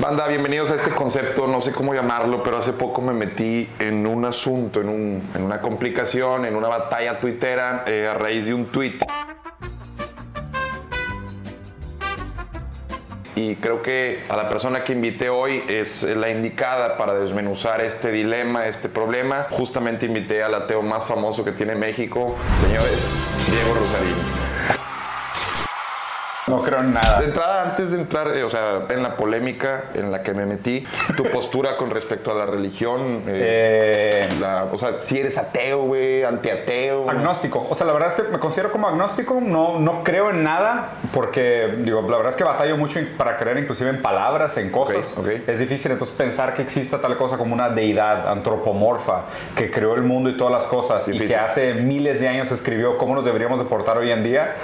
Banda, bienvenidos a este concepto, no sé cómo llamarlo, pero hace poco me metí en un asunto, en, un- en una complicación, en una batalla tuitera eh, a raíz de un tweet. Y creo que a la persona que invité hoy es la indicada para desmenuzar este dilema, este problema. Justamente invité al ateo más famoso que tiene México, señores, Diego Rosarín. No creo en nada. De entrada, antes de entrar, eh, o sea, en la polémica en la que me metí, tu postura con respecto a la religión, eh, Eh, la- o sea, si eres ateo, güey, antiateo. agnóstico. O sea, la verdad es que me considero como agnóstico. No, no creo en nada porque, digo, la verdad es que batallo mucho para creer inclusive en palabras, en cosas. Es difícil entonces pensar que exista tal cosa como una deidad antropomorfa que creó el mundo y todas las cosas y que hace miles de años escribió cómo nos deberíamos de portar hoy en día.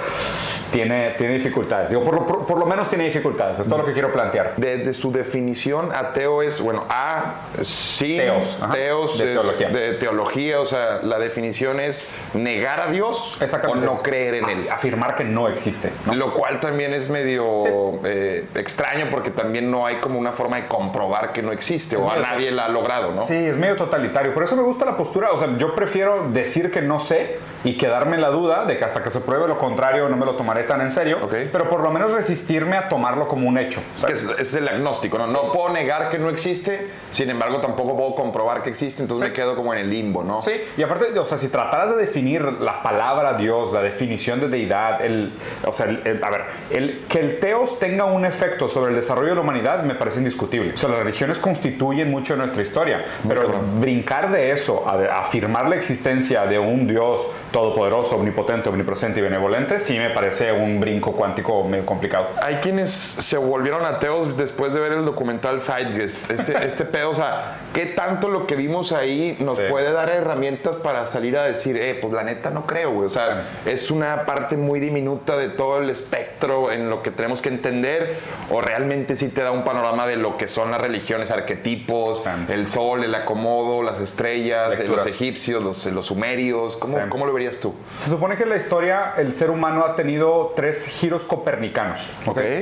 Tiene, tiene dificultades. Digo, por lo, por- por lo menos tiene dificultades. Es todo lo que quiero plantear. Desde su definición, ateo es, bueno, A, sí, Teos, ajá, teos de es teología. de teología, o sea, la definición es negar a Dios o no Es creer en él. Afirmar que no existe. ¿no? Lo cual también es medio eh, extraño porque también no hay como una forma de comprobar que no existe o a nadie la ha logrado, ¿no? Sí, es medio totalitario. Por eso me gusta la postura. O sea, yo prefiero decir que no sé y quedarme en la duda de que hasta que se pruebe lo contrario no me lo tomaré tan en serio. Ok. Pero por lo menos resistirme a tomarlo como un hecho. Es, es el agnóstico, ¿no? No puedo negar que no existe, sin embargo tampoco puedo comprobar que existe, entonces me quedo como en el limbo, ¿no? Sí, y aparte, o sea, si trataras de definir la palabra Dios, la definición de deidad, el, o sea, el- el- a ver, el, que el teos tenga un efecto sobre el desarrollo de la humanidad me parece indiscutible. O sea, las religiones constituyen mucho de nuestra historia, pero brincar de eso a afirmar la existencia de un Dios todopoderoso, omnipotente, omnipresente y benevolente, sí me parece un brinco cuántico medio complicado. Hay quienes se volvieron ateos después de ver el documental Zeitgeist. Este, este pedo, o sea, ¿qué tanto lo que vimos ahí nos Sí. puede dar herramientas para salir a decir, eh, pues la neta no creo, güey? O sea, es una parte muy diminuta de todo el espectro en lo que tenemos que entender, o realmente sí te da un panorama de lo que son las religiones, arquetipos, Sí. el sol, el acomodo, las estrellas, eh, Lecturas. los egipcios, los, los sumerios. ¿Cómo, Sí. ¿Cómo lo verías tú? Se supone que en la historia el ser humano ha tenido tres giros copernicanos.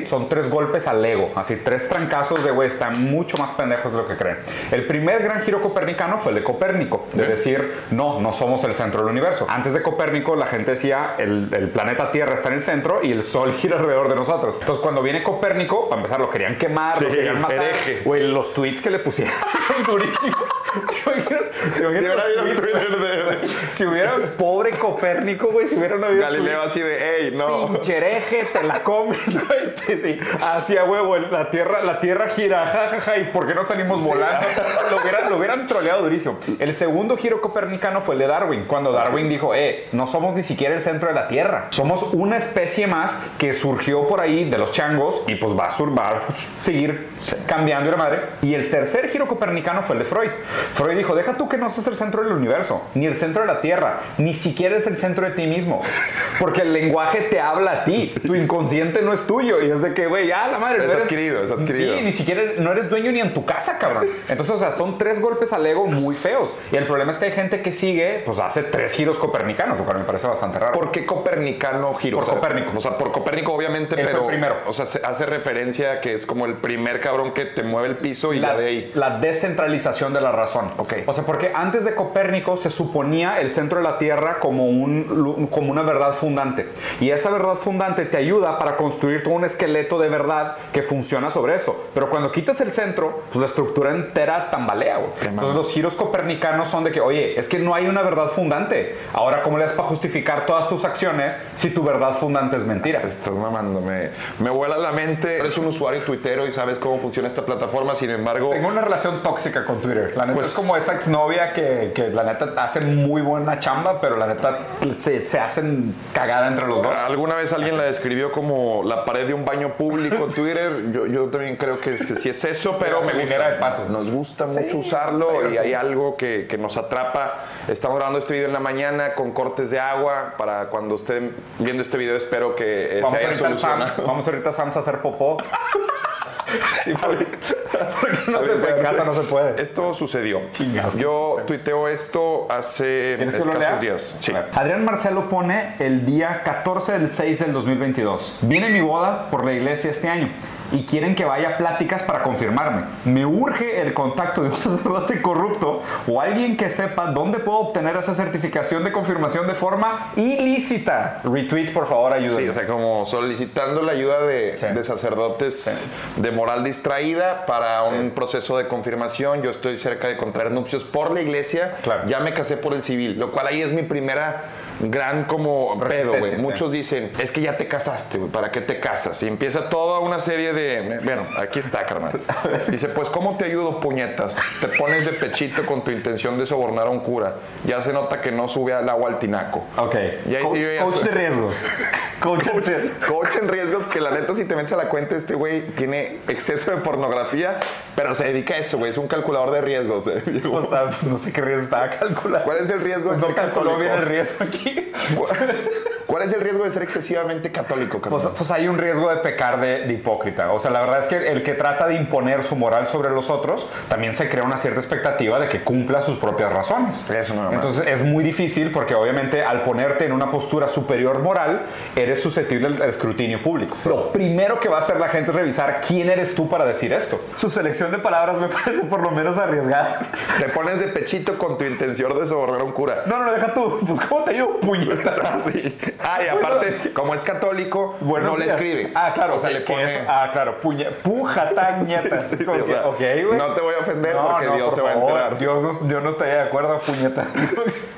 Son tres golpes al ego, así tres trancazos de güey, están mucho más pendejos de lo que creen. El primer gran giro copernicano fue el de Copérnico, de decir, no, no somos el centro del universo. Antes de Copérnico, la gente decía, el, el planeta Tierra está en el centro y el Sol gira alrededor de nosotros. Entonces, cuando viene Copérnico, para empezar, lo querían quemar, lo Sí, querían matar. Güey, los tweets que le pusieron durísimos. ¿Te imaginas? ¿Te imaginas los tweets? Si hubiera pobre Copérnico, güey, si hubieran habido Galileo tweets, así de, hey, no. Pinche hereje, te la comes, güey. Sí, hacia huevo, la tierra, la tierra gira, jajaja, ¿y por qué no salimos volando? Lo hubieran, lo hubieran troleado durísimo. El segundo giro copernicano fue el de Darwin, cuando Darwin dijo, eh, no somos ni siquiera el centro de la Tierra. Somos una especie más que surgió por ahí de los changos y pues va a, sur- va a seguir cambiando la madre. Y el tercer giro copernicano fue el de Freud. Freud dijo, deja tú que no seas el centro del universo, ni el centro de la Tierra, ni siquiera es el centro de ti mismo. Porque el lenguaje te habla a ti, tu inconsciente no es tuyo. Y es de que, güey, ya la madre. Es no eres- adquirido, es adquirido. Sí, ni siquiera no eres dueño ni en tu casa, cabrón. Entonces, o sea, son tres golpes al ego muy feos. Y el problema es que hay gente que sigue, pues hace tres giros copernicanos, lo cual me parece bastante raro. ¿Por qué Copernicano giró? Por O sea, Copérnico. O sea, por Copérnico, obviamente, Él fue pero. el primero. O sea, se hace referencia a que es como el primer cabrón que te mueve el piso y la, ya de ahí. la descentralización de la razón. Ok. O sea, porque antes de Copérnico se suponía el centro de la Tierra como, un, como una verdad fundante. Y esa verdad fundante te ayuda para construir todo un esqueleto de verdad que funciona sobre eso. Pero cuando quitas el centro, pues la estructura entera tambalea, Entonces los giros copernicanos son de que, oye, es que no hay una verdad fundante. Ahora, ¿cómo le das para justificar todas tus acciones si tu verdad fundante es mentira? Estás mamando, me, me vuela la mente. Eres un usuario tuitero y sabes cómo funciona esta plataforma, sin embargo. Tengo una relación tóxica con Twitter. La neta Pues- es como esa exnovia que, que la neta hace muy buena chamba, pero la neta se, se hacen cagada entre los dos. Alguna vez alguien la describió como la pared de un baño público Twitter. Yo, yo también creo que, es, que sí es eso, pero me gasolinera gusta. de paso. Nos gusta Sí, mucho está usarlo y hay algo que, que nos atrapa. Estamos grabando este video en la mañana con cortes de agua. Para cuando estén viendo este video, espero que eh, Vamos se haya solucionado. Sam's, vamos ahorita a Sam's a hacer popó. Sí, porque, porque no A se ver, puede, en casa no se puede. Esto sucedió. Chingas, Yo tuiteo esto hace ¿Quieres que lo escasos días. Sí. Ver. Adrián Marcelo pone el día 14 del 6 del 2022. Viene mi boda por la iglesia este año y quieren que vaya a pláticas para confirmarme. Me urge el contacto de un sacerdote corrupto o alguien que sepa dónde puedo obtener esa certificación de confirmación de forma ilícita. Retweet, por favor, ayúdame. Sí, o sea, como solicitando la ayuda de, Sí. de sacerdotes de moral distraída para un proceso de confirmación. Yo estoy cerca de contraer nupcios por la iglesia. Claro. Ya me casé por el civil, lo cual ahí es mi primera gran como pedo, güey. Muchos dicen, es que ya te casaste, güey, ¿para qué te casas? Y empieza toda una serie de... Bueno, aquí está, carnal. Dice, pues, ¿cómo te ayudo, puñetas? Te pones de pechito con tu intención de sobornar a un cura. Ya se nota que no sube al agua al tinaco. Ok. Y ahí Co- sí yo ya coach estoy- de riesgos. coach de riesgos. Coach en riesgos que la neta si te metes a la cuenta este güey tiene exceso de pornografía, pero se dedica a eso, güey, es un calculador de riesgos. eh. Pues, pues, no sé qué riesgo estaba calculando. ¿Cuál es el riesgo Pues de no ser calculó bien el riesgo aquí. ¿Cuál es el riesgo de ser excesivamente católico, Pues, pues hay un riesgo de pecar de, de hipócrita. O sea, la verdad es que el que trata de imponer su moral sobre los otros, también se crea una cierta expectativa de que cumpla sus propias razones. Eso más. Entonces es muy difícil porque obviamente al ponerte en una postura superior moral, eres susceptible al escrutinio público. Lo primero que va a hacer la gente es revisar quién eres tú para decir esto. Su selección de palabras me parece por lo menos arriesgada. Te pones de pechito con tu intención de sobornar a un cura. No, no, deja tú. Pues ¿cómo te digo? Puñetas. Ah, sí. Ah, y aparte, como es católico, Bueno, no le escribe. Ah, claro. O sea, le pone... ah, claro. Puña, puja, tañetas. Sí, sí, o sea, ok, güey. no te voy a ofender No, porque no, Dios por se va a enterar. Dios no, yo no estaría de acuerdo, puñetas.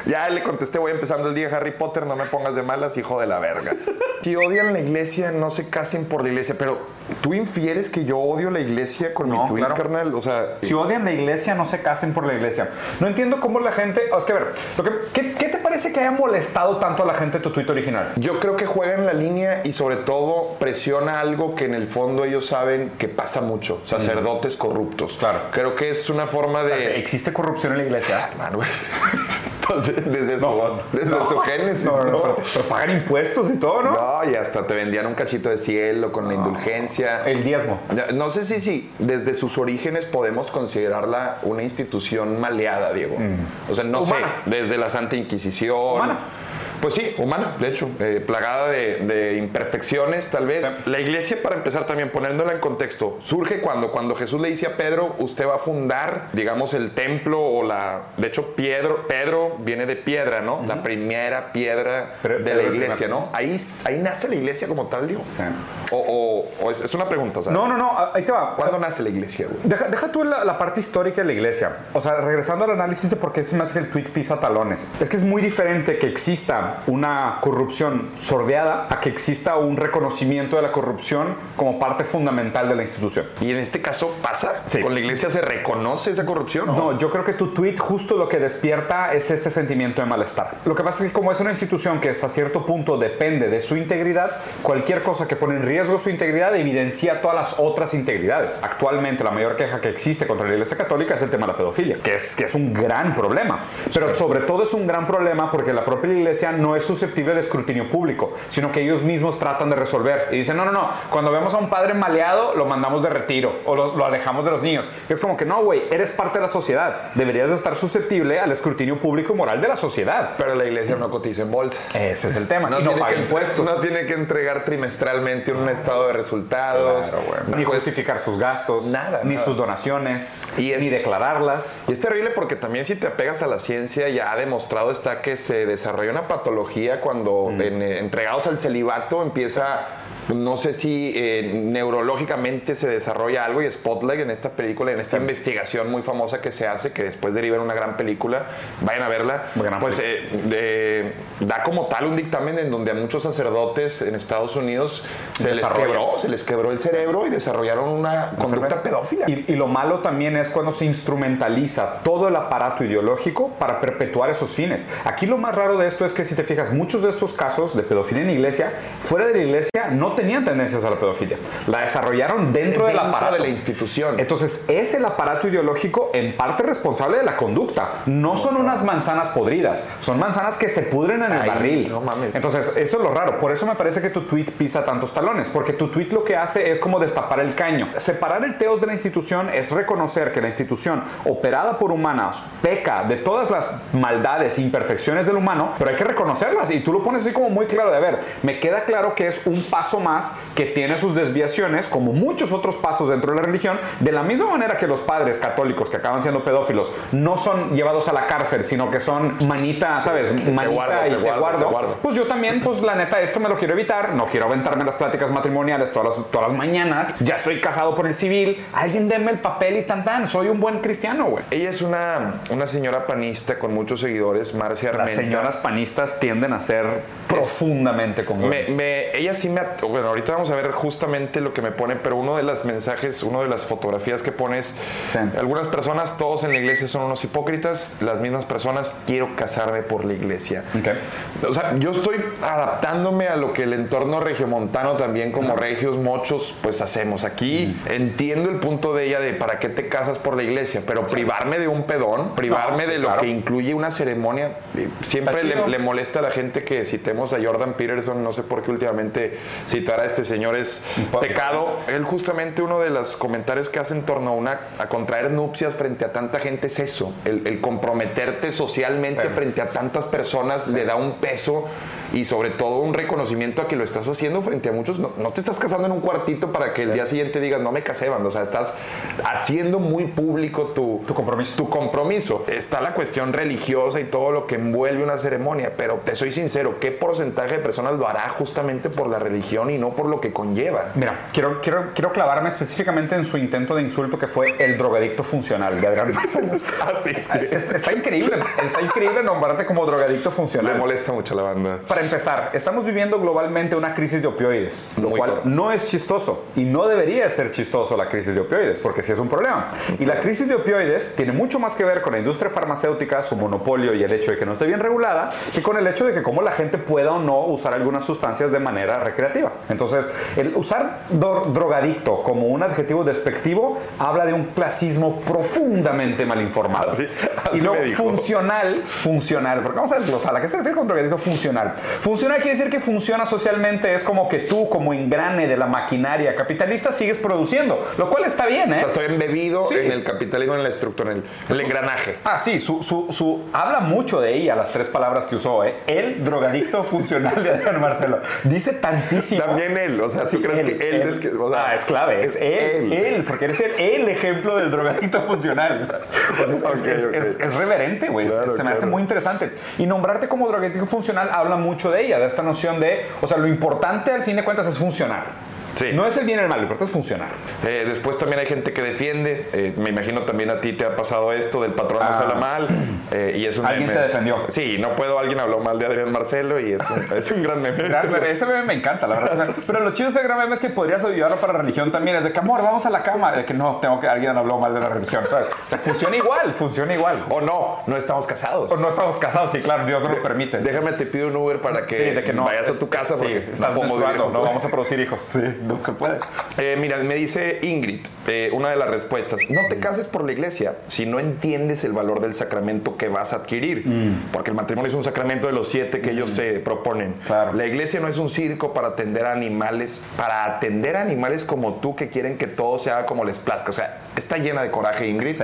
Ya le contesté, voy empezando el día Harry Potter, no me pongas de malas, hijo de la verga. Si odian la iglesia, no se casen por la iglesia, pero tú infieres que yo odio la iglesia con No, mi tweet, claro. carnal. O sea, Si odian la iglesia, no se casen por la iglesia. No entiendo cómo la gente. Es que, a ver, lo que- ¿qué, qué te parece que haya molestado tanto a la gente tu tweet original? yo creo que juega en la línea y sobre todo presiona algo que en el fondo ellos saben que pasa mucho, sacerdotes corruptos. Claro. Creo que es una forma de... ¿Existe corrupción en la iglesia? Hermano, güey. Entonces, desde su, No, desde no. su génesis, No, pero, pero pagan impuestos y todo, ¿no? No, y hasta te vendían un cachito de cielo con la indulgencia. El diezmo. No sé si, si desde sus orígenes podemos considerarla una institución maleada, Diego. O sea, no Mm. Humana. sé, desde la Santa Inquisición. Humana. Pues sí, humana, de hecho, eh, plagada de, de imperfecciones, tal vez. Sí. La iglesia, para empezar también, poniéndola en contexto, surge cuando, cuando Jesús le dice a Pedro, usted va a fundar, digamos, el templo o la... De hecho, Pedro, Pedro viene de piedra, ¿no? La primera piedra Pero- de Pedro la iglesia. ¿no? Ahí, ahí nace la iglesia como tal, Diego. Sí. O, o- o es, es una pregunta, o sea, No, no, no, ahí te va. ¿cuándo nace la iglesia, güey? Deja, deja tú la, la parte histórica de la iglesia. O sea, regresando al análisis de por qué se me hace que el tweet pisa talones. Es que es muy diferente que exista una corrupción sordeada a que exista un reconocimiento de la corrupción como parte fundamental de la institución. Y en este caso pasa. Sí. ¿Con la iglesia se reconoce esa corrupción? o No, yo creo que tu tweet justo lo que despierta es este sentimiento de malestar. Lo que pasa es que como es una institución que hasta cierto punto depende de su integridad, cualquier cosa que pone en riesgo su integridad evidencia todas las otras integridades. Actualmente la mayor queja que existe contra la Iglesia Católica es el tema de la pedofilia, que es, que es un gran problema. Pero sobre todo es un gran problema porque la propia Iglesia no es susceptible de escrutinio público, sino que ellos mismos tratan de resolver. Y dicen, no, no, no, cuando vemos a un padre maleado, lo mandamos de retiro o lo, lo alejamos de los niños. Es como que no, güey, eres parte de la sociedad. Deberías de estar susceptible al escrutinio público y moral de la sociedad. Pero la iglesia no cotiza en bolsa. Ese es el tema. No, y no tiene paga que, impuestos. no tiene que entregar trimestralmente un estado de resultados. Claro, güey. Ni Pues, justificar sus gastos, nada, ni nada. sus donaciones, Y es- ni declararlas. Y es terrible porque también si te apegas a la ciencia ya ha demostrado está que se desarrolla una patología cuando Mm. en, eh, entregados al celibato empieza, no sé si eh, neurológicamente se desarrolla algo y Spotlight en esta película, en esta investigación muy famosa que se hace, que después deriva en una gran película, vayan a verla, Gran pues eh, da como tal un dictamen en donde a muchos sacerdotes en Estados Unidos se les quebró, se les quebró el cerebro y desarrollaron una conducta pedófila. Y, y lo malo también es cuando se instrumentaliza todo el aparato ideológico para perpetuar esos fines. Aquí lo más raro de esto es que si te fijas, muchos de estos casos de pedofilia en iglesia, fuera de la iglesia, no tenían tendencias a la pedofilia. La desarrollaron dentro, del Dentro aparato. de la institución. Entonces, es el aparato ideológico en parte responsable de la conducta. No son unas manzanas podridas, son manzanas que se pudren en el Ay, barril. no mames. Entonces, eso es lo raro. Por eso me parece que tu tweet pisa tantos talones, porque tu tweet lo que hace es como destapar el caño. Separar el teos de la institución es reconocer que la institución, operada por humanos, peca de todas las maldades e imperfecciones del humano, pero hay que reconocerlas. Y tú lo pones así como muy claro de, a ver, me queda claro que es un paso más que tiene sus desviaciones, como muchos otros pasos dentro de la religión, de la misma manera que los padres católicos que acaban siendo pedófilos no son llevados a la cárcel, sino que son manita, ¿sabes? Manita guardo, y te te, guardo, guardo. te guardo. Pues yo también, pues la neta, esto me lo quiero evitar. No quiero aventarme las pláticas matrimoniales todas las, todas las mañanas. Ya estoy casado por el civil. Alguien deme el papel y tan tan. Soy un buen cristiano, güey. Ella es una, una señora panista con muchos seguidores, Marcia Las Armenta. señoras panistas tienden a ser profundamente Me, congruentes. me- ella sí me... Bueno, ahorita vamos a ver justamente lo que me pone, pero uno de los mensajes, uno de las fotografías que pones, Sí. algunas personas, todos en la iglesia son unos hipócritas, las mismas personas, quiero casarme por la iglesia. Ok. O sea, yo estoy adaptándome a lo que el entorno regiomontano también como regios mochos pues hacemos. Aquí entiendo el punto de ella de para qué te casas por la iglesia, pero privarme de un pedón, privarme sí, de lo claro. que incluye una ceremonia, eh, siempre le, le molesta a la gente que citemos a Jordan Peterson, no sé por qué últimamente citar a este señor es pecado. Él justamente uno de los comentarios que hace en torno a, una, a contraer nupcias frente a tanta gente es eso, el, el comprometerte socialmente Sí. frente a tantas personas le da un peso y sobre todo un reconocimiento a que lo estás haciendo frente a muchos. No, no te estás casando en un cuartito para que el día siguiente digas, no me casé, bando. O sea, estás haciendo muy público tu, Tu compromiso. tu compromiso. Está la cuestión religiosa y todo lo que envuelve una ceremonia, pero te soy sincero, ¿qué porcentaje de personas lo hará justamente por la religión y no por lo que conlleva? Mira, quiero, quiero, quiero clavarme específicamente en su intento de insulto que fue el drogadicto funcional de Adrián. Así Es- Está increíble, está increíble nombrarte como drogadicto Le funcional. molesta mucho la banda. Para empezar, estamos viviendo globalmente una crisis de opioides, lo Muy cual no es chistoso y no debería ser chistoso la crisis de opioides, porque sí es un problema. Y la crisis de opioides tiene mucho más que ver con la industria farmacéutica, su monopolio y el hecho de que no esté bien regulada, que con el hecho de que cómo la gente pueda o no usar algunas sustancias de manera recreativa. Entonces, el usar dro- drogadicto como un adjetivo despectivo habla de un clasismo profundamente mal informado. Así- así y dijo. funcional, funcional, porque vamos a desglosar, ¿a qué se refiere con drogadicto funcional? Funcional quiere decir que funciona socialmente, es como que tú como engrane de la maquinaria capitalista sigues produciendo, lo cual está bien, ¿eh? Estoy embebido Sí. en el capitalismo, en la estructura, en el, el engranaje. Ah, sí, su, su, su- habla mucho de ella, las tres palabras que usó, ¿eh? El drogadicto funcional de Adrián Marcelo. Dice tantísimo. También él, o sea, ¿tú Sí, crees que él es que- o sea, ah, es clave, es, es él, él. él, porque eres el, el ejemplo del drogadicto funcional. Pues es, Ok, es- ok. es- reverente, güey. Claro, se me hace claro. muy interesante. Y nombrarte como drogadicto funcional habla mucho de ella, de esta noción de, o sea, lo importante al fin de cuentas es funcionar. Sí. No es el bien y el mal, lo importante es funcionar. Eh, después también hay gente que defiende, eh, me imagino también a ti te ha pasado esto del patrón no Ah. habla mal, eh, y es un Alguien meme. te defendió. Sí, no puedo, alguien habló mal de Adrián Marcelo y es un, es un gran meme. Ese meme me encanta, la verdad. Pero lo chido de ese gran meme es que podrías ayudarlo para la religión también. Es de que, amor, vamos a la cama. De que no, tengo que alguien habló mal de la religión. ¿sabes? O sea, funciona igual, funciona igual. O no, no estamos casados. O no estamos casados, sí, claro, Dios no lo permite. Déjame te pido un Uber para que, sí, de que no. vayas a tu casa Sí, porque estás no vivir no vamos a producir hijos. Sí, no se puede. Eh, mira, me dice Ingrid, eh, una de las respuestas, no te cases por la iglesia si no entiendes el valor del sacramento que vas a adquirir, porque el matrimonio es un sacramento de los siete que ellos te proponen. Claro. La iglesia no es un circo para atender a animales, para atender a animales como tú que quieren que todo se haga como les plazca. O sea, está llena de coraje Ingrid. Sí.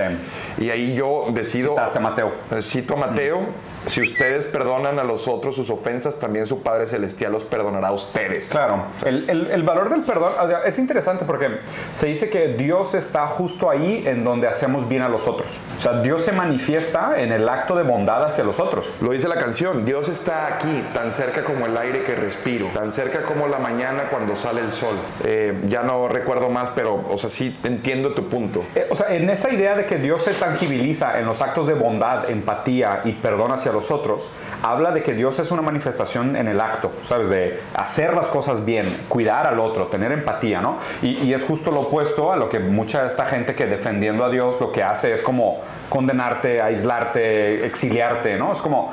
Y ahí yo decido... Citaste a Mateo. Eh, Cito a Mateo, si ustedes perdonan a los otros sus ofensas, también su Padre Celestial los perdonará a ustedes. Claro, el, el- el valor del perdón o sea, es interesante porque se dice que Dios está justo ahí en donde hacemos bien a los otros. O sea, Dios se manifiesta en el acto de bondad hacia los otros. Lo dice la canción, Dios está aquí, tan cerca como el aire que respiro, tan cerca como la mañana cuando sale el sol. Eh, ya no recuerdo más, pero, o sea, sí entiendo tu punto. Eh, o sea, en esa idea de que Dios se tangibiliza en los actos de bondad, empatía y perdón hacia los otros, habla de que Dios es una manifestación en el acto, ¿sabes? De hacer las cosas bien, cuidar al otro, tener empatía, ¿no? Y, es justo lo opuesto a lo que mucha de esta gente que defendiendo a Dios lo que hace es como condenarte, aislarte, exiliarte, ¿no? Es como,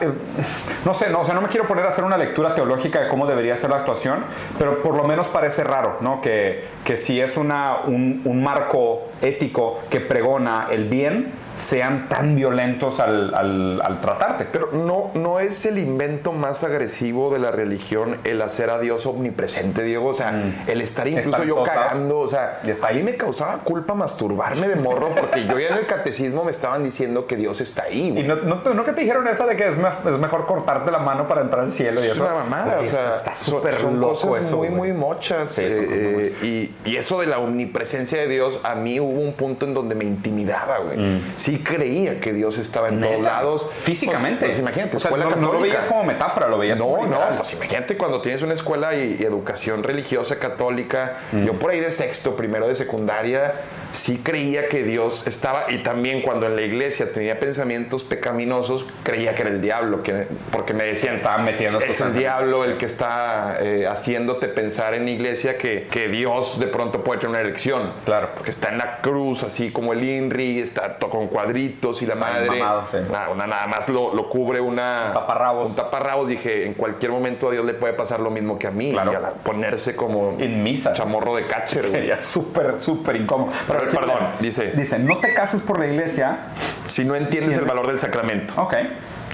eh, no sé, no, o sea, no me quiero poner a hacer una lectura teológica de cómo debería ser la actuación, pero por lo menos parece raro, ¿no? Que, que si es una, un, un marco ético que pregona el bien, sean tan violentos al, al- al tratarte. Pero no, no es el invento más agresivo de la religión el hacer a Dios omnipresente, Diego. O sea, el estar incluso Mm. Está en yo cagando. O sea, Y a mí ahí. me causaba culpa masturbarme de morro porque yo ya en el catecismo me estaban diciendo que Dios está ahí, Y güey. no, no, ¿no que te dijeron esa de que es, me- es mejor cortarte la mano para entrar al cielo y Es eso. una mamada, o sea, está súper son loco cosas eso. muy, güey. muy mochas. Sí, eh, eh, y, y eso de la omnipresencia de Dios, a mí hubo un punto en donde me intimidaba, güey. Sí creía que Dios estaba en todos lados. Físicamente. Pues, pues imagínate, O sea, escuela no, no lo veías como metáfora, lo veías No, como no, literal. pues imagínate cuando tienes una escuela y, y educación religiosa católica, yo por ahí de sexto, primero de secundaria, sí creía que Dios estaba, y también cuando en la iglesia tenía pensamientos pecaminosos, creía que era el diablo, que, porque me decían, Estaban metiendo es el pensamientos". diablo el que está eh, haciéndote pensar en la iglesia que, que Dios de pronto puede tener una erección. Claro. Porque está en la cruz, así como el INRI, está con cuadritos y la madre. mamado, sí. Nada, una- nada más lo, lo cubre una, Un taparrabos. un taparrabos. Dije, en cualquier momento a Dios le puede pasar lo mismo que a mí. Claro. Y a la- ponerse como en misa. chamorro de güey. Sería súper, súper incómodo. Pero, perdón, dice- Dice, no te cases por la iglesia. Si no entiendes el valor del sacramento. Ok.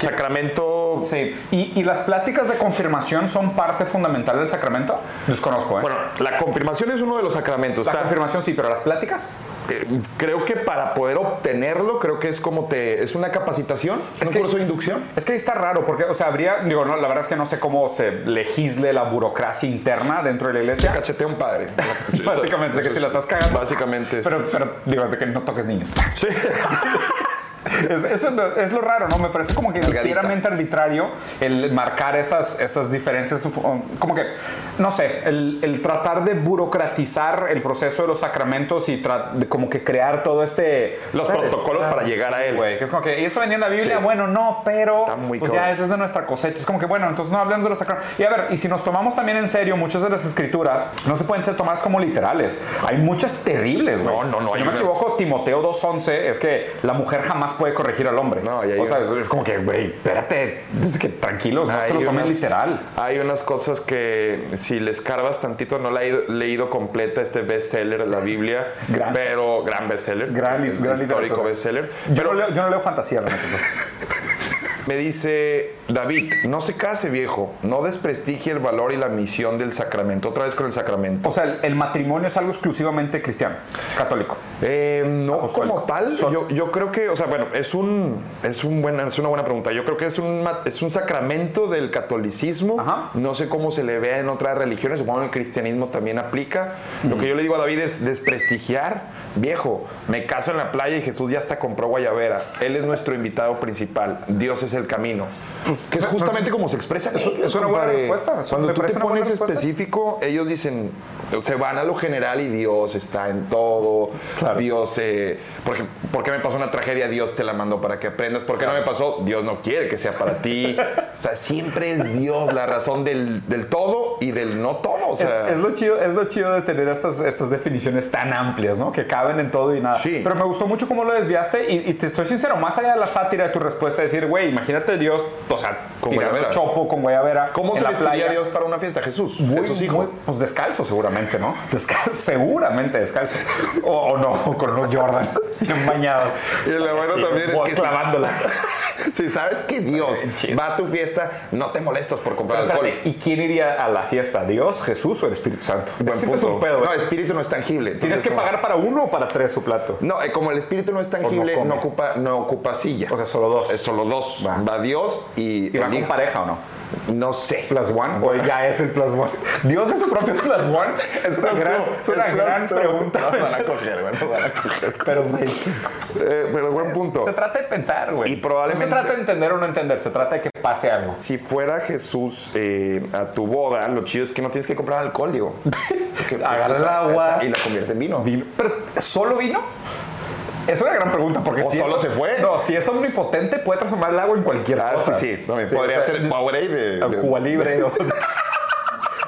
Sacramento. Sí. ¿Y, y las pláticas de confirmación son parte fundamental del sacramento? Desconozco, ¿eh? Bueno, la confirmación es uno de los sacramentos. la Está- confirmación sí, pero las pláticas. eh, creo que para poder obtenerlo, creo que es como te. Es una capacitación, es un que- curso de inducción. Es que ahí está raro, porque, o sea, habría, digo, no, la verdad es que no sé cómo se legisle la burocracia interna dentro de la iglesia. Cachetea un padre. Básicamente, de que si la estás cagando. Básicamente es- Pero, pero digo, de que no toques niños. Sí. Es, eso es lo- raro, ¿no? Me parece como que ligeramente arbitrario el marcar estas, estas diferencias. Como que, no sé, el, el tratar de burocratizar el proceso de los sacramentos y de como que crear todo este. Los ¿sabes? protocolos para llegar a él. Güey, que es como que, ¿y eso venía en la Biblia? Sí. Bueno, no, pero. Está muy pues ya, cabrón. eso es de nuestra cosecha. Es como que, bueno, entonces no hablemos de los sacramentos. Y a ver, y si nos tomamos también en serio, muchas de las escrituras no se pueden ser tomadas como literales. Hay muchas terribles, güey. No, no, no, Si no me equivoco, Timoteo 2.11 es que la mujer jamás puede corregir al hombre. No, y hay o sea, es, como que, güey, espérate, que tranquilos, no se lo tomen literal. hay unas cosas que si les carvas tantito, no la he leído completa este bestseller de la Biblia, Gran. pero gran bestseller, Gran- gran histórico bestseller. Yo, Pero no leo, yo no leo fantasía, pues. me dice David, no se case viejo, no desprestigie el valor y la misión del sacramento. Otra vez con el sacramento. O sea, el, el matrimonio es algo exclusivamente cristiano, católico. Eh, no Apostólico. como tal, Son- yo, yo creo que, o sea, bueno, es un, es un buena, es una buena pregunta. Yo creo que es un, ma- es un sacramento del catolicismo. Ajá. No sé cómo se le vea en otras religiones, supongo que el cristianismo también aplica. Lo que yo le digo a David es desprestigiar, viejo, me caso en la playa y Jesús ya hasta compró guayabera. Él es nuestro invitado principal, Dios es el camino. que es justamente como se expresa. ellos, es una buena respuesta, eso Cuando tú te pones específico, ellos dicen, se van a lo general y Dios está en todo. Claro. Dios, eh, por ejemplo, ¿por qué me pasó una tragedia? Dios te la mandó para que aprendas. ¿Por qué no me pasó? Dios no quiere que sea para ti. O sea, siempre es Dios la razón del, del todo y del no todo. O sea, es, es lo chido, es lo chido de tener estas, estas definiciones tan amplias, ¿no? Que caben en todo y nada. Sí. Pero me gustó mucho cómo lo desviaste y, y te estoy sincero, más allá de la sátira de tu respuesta, decir, güey, imagínate Dios, o sea, Con guayabera. chopo con guayabera. ¿Cómo se la vestiría playa. Dios para una fiesta? Jesús, Muy, Jesús hijo. muy, pues descalzo seguramente, ¿no? Descalzo, seguramente descalzo. O, o no, con unos Jordan bañados. Y lo bueno también es que clavándola. Si sabes que Dios va a tu fiesta, no te molestas por comprar Pero alcohol. ¿Y quién iría a la fiesta? ¿Dios, Jesús o el Espíritu Santo? Buen Ese es punto. un pedo. No, ¿eh? espíritu no es tangible. ¿Tienes que pagar para uno para tres su plato? No, eh, como el espíritu no es tangible, come. no, ocupa, no ocupa silla. O sea, solo dos. Es solo dos. Va. Va, Dios y, ¿Y va con pareja o no? No sé. ¿Plus one? ¿O ya es el plus one? ¿Dios es su propio plus one? Es una gran, es una gran pregunta. Nos van a coger, güey. Nos van a coger. Pero, güey, Eh, pero buen punto. se trata de pensar, güey. Y probablemente- No se trata de entender o no entender, se trata de que pase algo. Si fuera Jesús eh, a tu boda, lo chido es que no tienes que comprar alcohol, digo. Agarra el agua. y la convierte en vino. Vino. ¿Pero solo vino? Es una gran pregunta porque O si solo se fue. No, si es omnipotente puede transformar el agua en cualquier Ah, cosa. sí, sí. Podría o sea, ser Powerade de, de- Cuba Libre.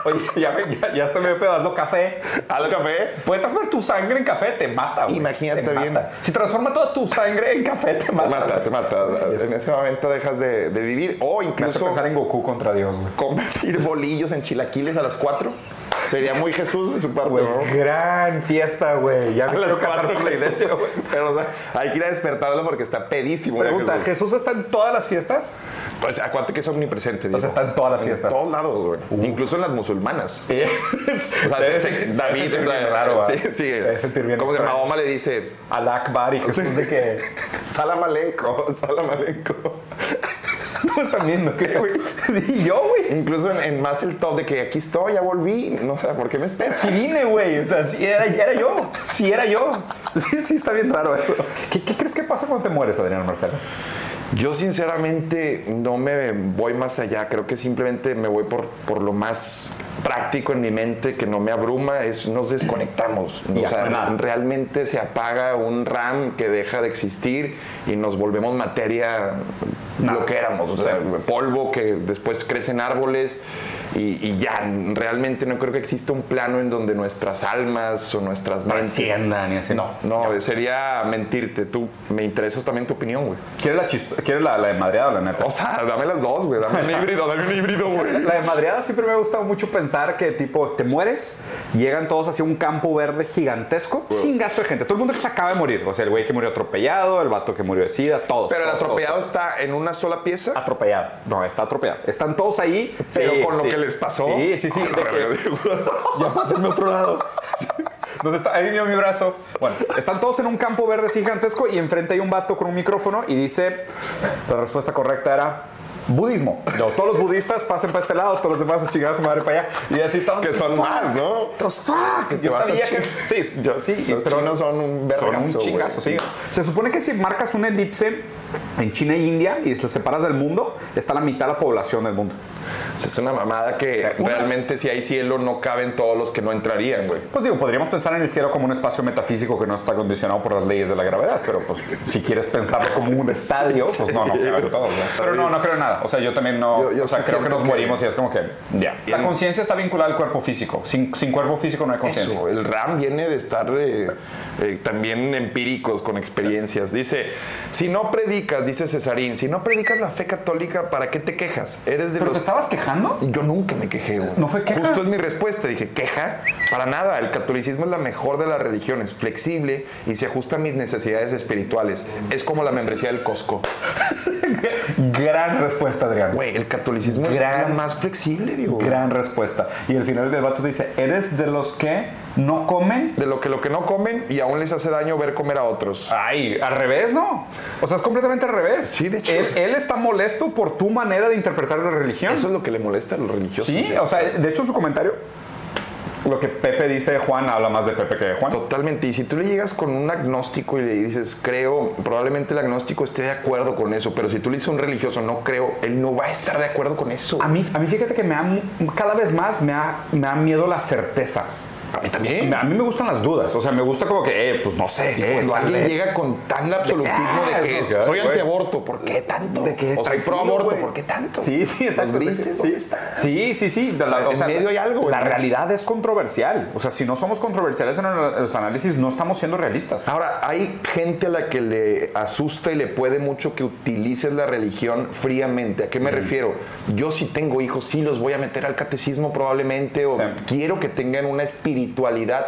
Oye, ya, me- ya, ya estoy medio pedo, hazlo café. ¿Al café? Puede transformar tu sangre en café, te mata, güey. Imagínate Te bien. mata. Si transforma toda tu sangre en café, te Te mata. mata, te mata. En ese momento dejas de, de vivir. O Me incluso pensar en Goku contra Dios, güey. convertir bolillos en chilaquiles a las 4. Sería muy Jesús de su parte, Güey, ¿no? gran fiesta, güey. Ya me las cuatro por la iglesia, güey. Pero, o sea, hay que ir a despertarlo porque está pedísimo. Pregunta, Jesús. ¿Jesús está en todas las fiestas? Pues acuérdate que es omnipresente. O sea, está en todas las fiestas. En todos lados, güey. Incluso en las musulmanas. Sí. O sea, se- David, bien raro, sí, sí. Se debe sentir bien Como que. Mahoma le dice, Al Akbar y Jesús de que... Salam alenco, salam alenco. ¿Cómo están viendo? ¿Qué, güey? Y yo, güey. Incluso en, en más el top de que aquí estoy, ya volví. No sé, ¿por qué me esperas? Sí vine, güey. O sea, sí era, era yo. Sí era yo. Sí, sí, está bien raro eso. ¿Qué, qué crees que pasa cuando te mueres, Adrián Marcelo? Yo sinceramente no me voy más allá, creo que simplemente me voy por, por lo más práctico en mi mente, que no me abruma, es nos desconectamos. O sea, realmente se apaga un RAM que deja de existir y nos volvemos materia lo que éramos, o sea, polvo que después crecen árboles y, y ya, realmente no creo que exista un plano en donde nuestras almas o nuestras mentes... Trasciendan y así. No, no, sería mentirte. Tú, me interesa también tu opinión, güey. ¿Quieres la, chist- ¿Quieres la, la de madreada o la neta? O sea, dame las dos, güey. Dame un híbrido, dame un híbrido, güey. La de madreada siempre me ha gustado mucho pensar que, tipo, te mueres, llegan todos hacia un campo verde gigantesco, sin gasto de gente. Todo el mundo que se acaba de morir. O sea, el güey que murió atropellado, el vato que murió de sida, todos. Pero el atropellado todos, está en una sola pieza. Atropellado. No, está atropellado. Están todos ahí, Pero sí, con lo que les pasó. Sí, sí, sí. que- ya pásenme otro lado. ¿Dónde está? Ahí vio mi brazo. Bueno, están todos en un campo verde gigantesco y enfrente hay un vato con un micrófono y dice, la respuesta correcta era budismo. No, todos los budistas pasen para este lado, todos los demás a chingar a su madre para allá. Y así todos. Que son más, ¿no? Otros fuck. Yo sabía que. Sí, yo sí. Los pero chinos son un son un vergazo, chingazo, sí. Se supone que si marcas una elipse en China e India y lo separas del mundo, está la mitad de la población del mundo. Es una mamada que sea, una- realmente si hay cielo no caben todos los que no entrarían, güey. Pues digo, podríamos pensar en el cielo como un espacio metafísico que no está condicionado por las leyes de la gravedad, pero pues si quieres pensarlo como un estadio, pues no, no caben todos. ¿no? Pero no, no creo en nada. O sea, yo también no. Yo- yo o sea, sí creo que nos que- morimos y es como que ya. La conciencia está vinculada al cuerpo físico. Sin, sin cuerpo físico no hay conciencia. El RAM viene de estar eh, eh, también empíricos con experiencias. Dice, si no predicas, dice Cesarín, si no predicas la fe católica, ¿para qué te quejas? Eres de ¿Pero los te estabas quejando? Yo nunca me quejé, güey. ¿No fue queja? Justo es mi respuesta. Dije, ¿queja? Para nada. El catolicismo es la mejor de las religiones. Flexible y se ajusta a mis necesidades espirituales. Es como la membresía del Costco. Gran respuesta, Adrián. Güey, el catolicismo es la más flexible, digo. Gran respuesta. Y al final del vato dice, ¿eres de los que no comen? De lo que lo que no comen y aún les hace daño ver comer a otros. Ay, al revés, ¿no? O sea, es completamente al revés. Sí, de hecho. Él, él está molesto por tu manera de interpretar la religión. Eso es lo que le molesta a los religiosos. Sí, o sea, de hecho su comentario, lo que Pepe dice de Juan, habla más de Pepe que de Juan. Totalmente. Y si tú le llegas con un agnóstico y le dices, creo, probablemente el agnóstico esté de acuerdo con eso, pero si tú le dices a un religioso, no creo, él no va a estar de acuerdo con eso. A mí, a mí fíjate que me da, cada vez más me da, me da miedo la certeza. A mí también. A mí me gustan las dudas, o sea, me gusta como que, eh, pues no sé. eh, Cuando alguien llega con tan absolutismo de que soy antiaborto, ¿por qué tanto? ¿De qué? O soy Tranquilo, pro aborto, güey. ¿por qué tanto? Sí, sí, exacto. Grises, sí, sí, sí, sí. De la- O sea, en medio hay algo, La realidad es controversial. O sea, si no somos controversiales en los análisis, no estamos siendo realistas. Ahora, hay gente a la que le asusta y le puede mucho que utilices la religión fríamente. ¿A qué me refiero? Yo si tengo hijos, sí los voy a meter al catecismo probablemente, o Sí. quiero que tengan una espiritualidad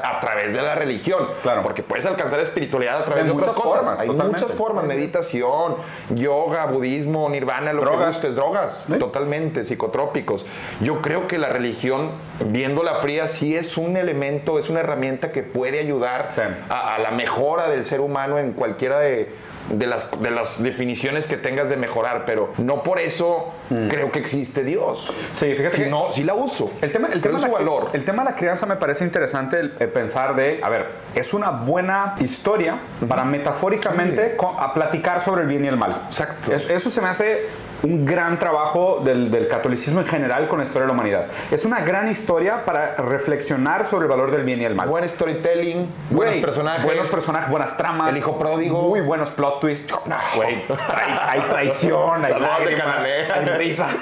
a través de la religión. Claro. Porque puedes alcanzar espiritualidad a través De de, otras muchas cosas. formas, hay totalmente. muchas formas, meditación, yoga, budismo, nirvana, lo que Drogas. gustes, drogas, Sí. totalmente, psicotrópicos. Yo creo que la religión, viéndola fría, sí es un elemento, es una herramienta que puede ayudar Sí. a, a la mejora del ser humano en cualquiera de, de las, de las definiciones que tengas de mejorar, pero no por eso creo que existe Dios. Sí, fíjate Si que- no, sí la uso. El tema, el, tema de su valor. el tema de la crianza me parece interesante el, el pensar de, a ver, es una buena historia para metafóricamente co- a platicar sobre el bien y el mal. Exacto. Es- eso se me hace un gran trabajo del, del catolicismo en general con la historia de la humanidad. Es una gran historia para reflexionar sobre el valor del bien y el mal. Buen storytelling, buenos personajes. Buenos personajes, buenas tramas. El hijo pródigo. Muy buenos plot twists. Güey, hay, hay traición, hay de lágrimas, Cananea. hay risa.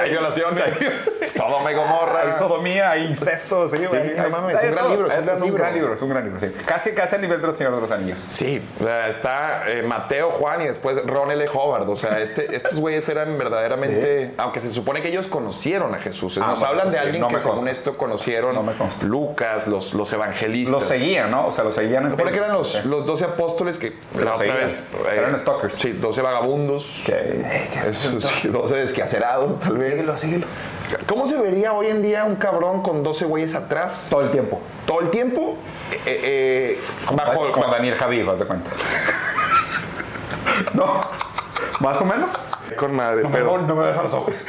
Hay violaciones. Sodoma y Gomorra. Hay sodomía, hay incesto, sí, güey. Sí, no mames, es un gran libro, es un gran libro. es un gran libro, sí. Casi, casi al nivel de los Señores de los Anillos. Sí, está eh, Mateo, Juan y después Ron L. Howard. O sea, este, estos güeyes eran verdaderamente. Aunque se supone que ellos conocieron a Jesús. Ah, Nos bueno, hablan de sí, alguien no que según consta. esto conocieron No. Lucas, los, los evangelistas. Los seguían, ¿no? O sea, los seguían en Se supone que eran los, los 12 apóstoles que Que la otra vez. eh, Eran stalkers. Sí, 12 vagabundos. Eh, que- Eso sí, 12 desquacerados, tal vez. Síguelo, síguelo. ¿Cómo se vería hoy en día un cabrón con 12 güeyes atrás? Todo el tiempo. Todo el tiempo. Eh, eh, bajo, como Daniel Javid, haz de cuenta. ¿No? ¿Más o menos? con madre, No, pero no me ves a los ojos.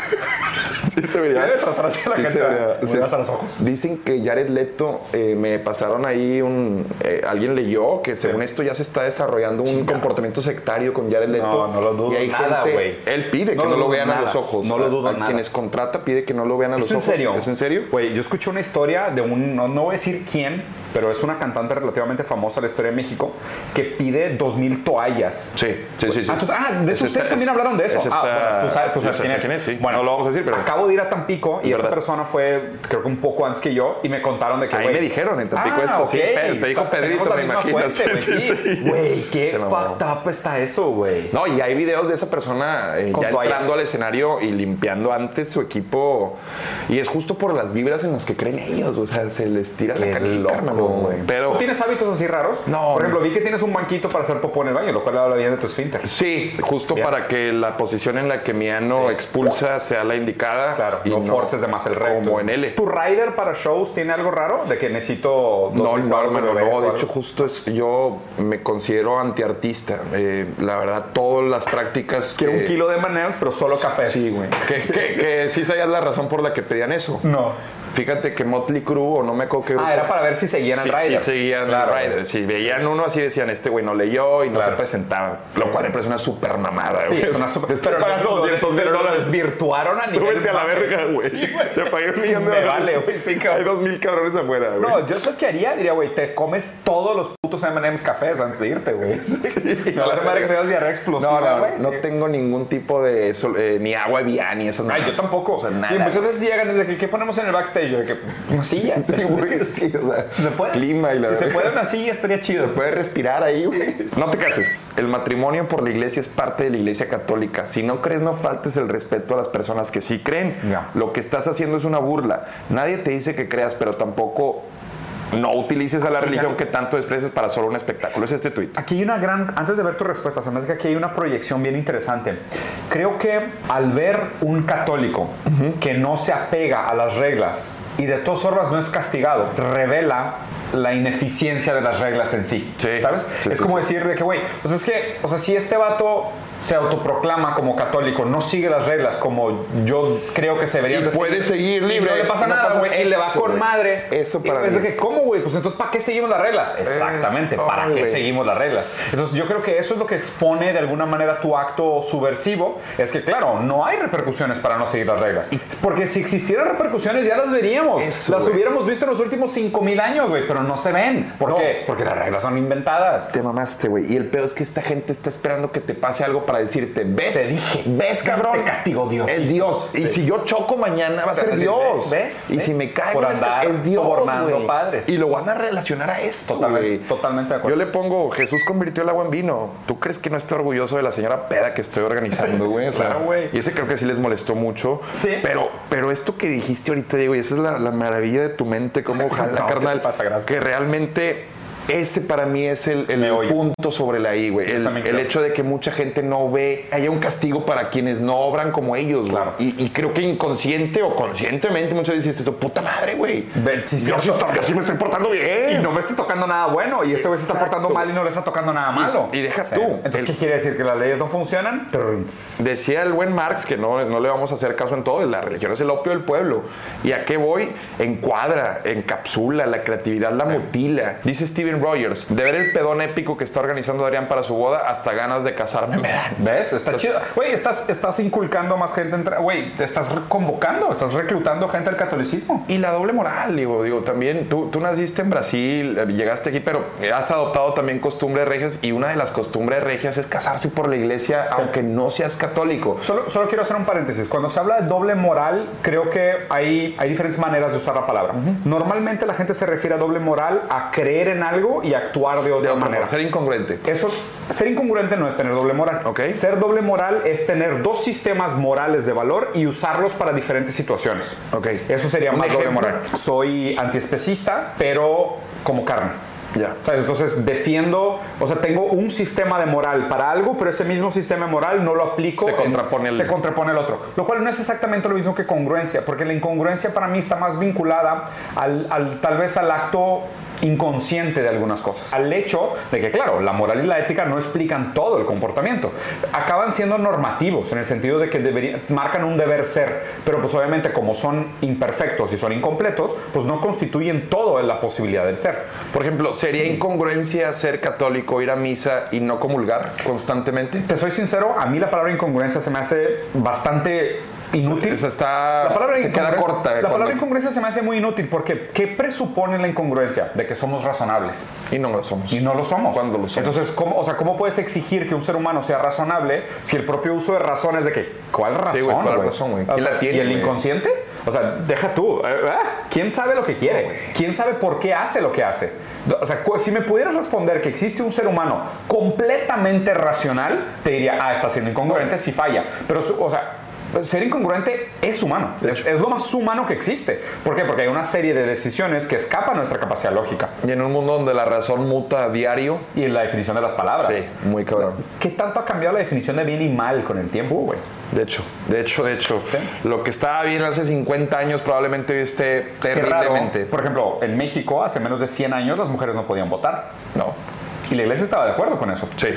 sí se Sí, vería. debe tratar así a la Sí gente. se vería, sí. a los ojos. Dicen que Jared Leto, eh, me pasaron ahí un. eh, alguien leyó que según esto ya se está desarrollando un comportamiento sectario con Jared Leto. No, no lo dudo Y hay nada, güey. Él pide No que no lo vean a los ojos. No lo dudo A nada. quienes contrata pide que no lo vean a los ¿Es en ojos. serio? ¿Es en serio? Güey, yo escuché una historia de un, no, no voy a decir quién, pero es una cantante relativamente famosa de la historia de México que pide 2000 toallas. Sí, sí, sí. sí. Ah, ah, de hecho ustedes también hablaron de eso. Ah, bueno, tú sabes, tú yo sabes sé quién es. sí. Bueno, no lo vamos a decir, pero. Acabo de ir a Tampico y esa persona fue, creo que un poco antes que yo, y me contaron de que. Ahí güey, me dijeron en Tampico ah, eso, sí, ok. Pedro, te dijo O sea, tenemos Pedrito, me imagino. güey, Sí, sí. sí. Güey, qué fucked up está eso, güey. No, y hay videos de esa persona eh, ya entrando al escenario y limpiando antes su equipo. Y es justo por las vibras en las que creen ellos. O sea, se les tira Qué la canica, güey. Pero ¿Tú tienes hábitos así raros? No, Por ejemplo, vi que tienes un banquito para hacer popó en el baño, lo cual habla bien de tu esfínter. sí, justo Bien. para que la posición en la que mi ano Sí. expulsa sea la indicada. Claro, y no, forces de más el recto. Como en L. ¿Tu rider para shows tiene algo raro? De que necesito. dos No, no, hermano, no. De hecho, justo es, yo me considero antiartista. Eh, la verdad, todas las prácticas. Quiero un que- kilo de M&M's, pero solo café. Sí, güey. Que, que, que sí sabías la razón por la que pedían eso. No. Fíjate que Motley Crue, o no me acuerdo qué grupo- Ah, era para ver si seguían al Sí, rider. Sí, seguían Claro. al rider. Si veían uno así, decían, este güey no leyó y no Claro. se presentaban. Lo cual parece una super mamada, Sí, güey. es una super. Están pagando 200 mil pero dólares. desvirtuaron a nivel. Súbete a la verga, güey. Sí, güey. Te pagué un millón de dólares. vale, güey, sí, cabrón. Hay dos mil cabrones afuera, güey. No, yo sabes qué haría, diría, güey, te comes todos los putos M&M's cafés antes de irte, güey. no la madre que te das diarrea explosiva, no, no, güey. no sí. tengo ningún tipo de eh, ni agua Evian ni esas Ay, yo tampoco. O sea, Sí, nada. muchas veces llegan desde que, ¿qué ponemos en el backstage? Yo que, una silla. Sí, güey, sí, o sea, Si se puede. clima y la Si se puede una silla estaría chido. Se puede respirar ahí, güey. No te cases. El matrimonio por la iglesia es parte de la iglesia católica. Si no crees, no faltes el respeto a las personas que sí creen. Lo que estás haciendo es una burla. Nadie te dice que creas, pero tampoco no utilices a la religión que tanto desprecias para solo un espectáculo. Es este tuit. Aquí hay una gran, antes de ver tu respuesta, se me hace que aquí hay una proyección bien interesante. Creo que al ver un católico que no se apega a las reglas y de todas formas no es castigado, revela la ineficiencia de las reglas en sí. Sí. ¿Sabes? Sí, es sí, como decir de que, güey, pues es que, o sea, si este vato se autoproclama como católico, no sigue las reglas como yo creo que se deberían Y de puede seguir y libre. no le pasa No nada, güey, y le va con güey. madre. Eso Y para es mí. que, ¿cómo, güey? Pues entonces, ¿para qué seguimos las reglas? Exactamente, ¿para qué seguimos las reglas? Entonces, yo creo que eso es lo que expone de alguna manera tu acto subversivo. Es que, claro, no hay repercusiones para no seguir las reglas. Porque si existieran repercusiones, ya las veríamos. Eso, las güey. hubiéramos visto en los últimos 5000 años, güey, pero no se ven. ¿Por No. qué? Porque las reglas son inventadas. Te mamaste, güey. Y el peor es que esta gente está esperando que te pase algo para decirte, ¿ves? Te dije. ¿Ves, cabrón? Te castigó Dios. Es Dios. Y si yo choco mañana va a ser decir, Dios. ¿ves? ¿Ves? Y ¿Ves? si me caigo Por andar es Dios, padres. Y lo van a relacionar a esto, Totalmente, totalmente de acuerdo. Yo le pongo, Jesús convirtió el agua en vino. ¿Tú crees que no estoy orgulloso de la señora peda que estoy organizando, güey? O sea, Claro, güey. Y ese creo que sí les molestó mucho. Sí. Pero, pero esto que dijiste ahorita, Diego, y esa es la, la maravilla de tu mente, como ojalá, No, ¿qué carnal. pasa? Gracias. Que realmente ese para mí es el, el punto sobre la I, güey. El, hecho de que mucha gente no ve, haya un castigo para quienes no obran como ellos, güey. Claro. Y, y creo que inconsciente o conscientemente muchas veces eso, puta madre, güey. Sí, yo, sí estoy- yo sí me estoy portando Y bien. no me está tocando nada bueno. Y este güey se está portando mal y no le está tocando nada malo. y deja Sí. tú, Entonces, el- ¿qué quiere decir? ¿Que las leyes no funcionan? Decía el buen Marx que no, no le vamos a hacer caso en todo, la religión es el opio del pueblo. ¿Y a qué voy? Encuadra, encapsula, la creatividad la mutila. Dice Steven Rogers. De ver el pedón épico que está organizando Adrián para su boda, hasta ganas de casarme me dan. ¿Ves? Está chido. Güey, estás, estás inculcando a más gente. Güey, te estás convocando, estás reclutando gente al catolicismo. Y la doble moral, digo, digo, también tú, tú naciste en Brasil, eh, llegaste aquí, pero has adoptado también costumbres regias y una de las costumbres regias es casarse por la iglesia, aunque no seas católico. Solo, solo quiero hacer un paréntesis. Cuando se habla de doble moral, creo que hay, hay diferentes maneras de usar la palabra. Normalmente la gente se refiere a doble moral a creer en algo y actuar de De otra otra manera. forma, ser incongruente. Eso, ser incongruente no es tener doble moral. Ok. Ser doble moral es tener dos sistemas morales de valor y usarlos para diferentes situaciones. Ok. Eso sería más doble ejemplo. moral. Soy antiespecista, pero como carne. Ya. ¿Sabes? Entonces defiendo, o sea, tengo un sistema de moral para algo, pero ese mismo sistema de moral no lo aplico. Se en- contrapone el- se contrapone el otro. Lo cual no es exactamente lo mismo que congruencia, porque la incongruencia para mí está más vinculada al, al- tal vez al acto inconsciente de algunas cosas. Al hecho de que, claro, la moral y la ética no explican todo el comportamiento. Acaban siendo normativos en el sentido de que debería- marcan un deber ser, pero pues obviamente como son imperfectos y son incompletos, pues no constituyen todo en la posibilidad del ser. Por ejemplo, ¿sería incongruencia ser católico, ir a misa y no comulgar constantemente? Te soy sincero, a mí la palabra incongruencia se me hace bastante inútil. Esa está. La palabra, se queda corta. la cuando- palabra incongruencia se me hace muy inútil porque ¿qué presupone la incongruencia? De que somos razonables. y no lo somos. Y no lo somos. ¿Cuándo lo somos? Entonces, ¿cómo, o sea, ¿cómo puedes exigir que un ser humano sea razonable si el propio uso de razón es de que, ¿cuál razón? güey, ¿cuál güey? razón, güey? O ¿Quién sea, la tiene, ¿Y el güey? inconsciente? O sea, deja tú. eh, ah, ¿Quién sabe lo que quiere? ¿Quién sabe por qué hace lo que hace? O sea, si me pudieras responder que existe un ser humano completamente racional, te diría, ah, está siendo incongruente si falla. Pero, o sea, ser incongruente es humano. Es, es lo más humano que existe. ¿Por qué? Porque hay una serie de decisiones que escapan a nuestra capacidad lógica. Y en un mundo donde la razón muta a diario. Y en la definición de las palabras. Sí, muy cabrón. ¿Qué tanto ha cambiado la definición de bien y mal con el tiempo, güey? De hecho, de hecho, de hecho. Sí. Lo que estaba bien hace 50 años probablemente hoy esté Qué raro. terriblemente. Por ejemplo, en México, hace menos de 100 años, las mujeres no podían votar. No. Y la iglesia estaba de acuerdo con eso. Sí.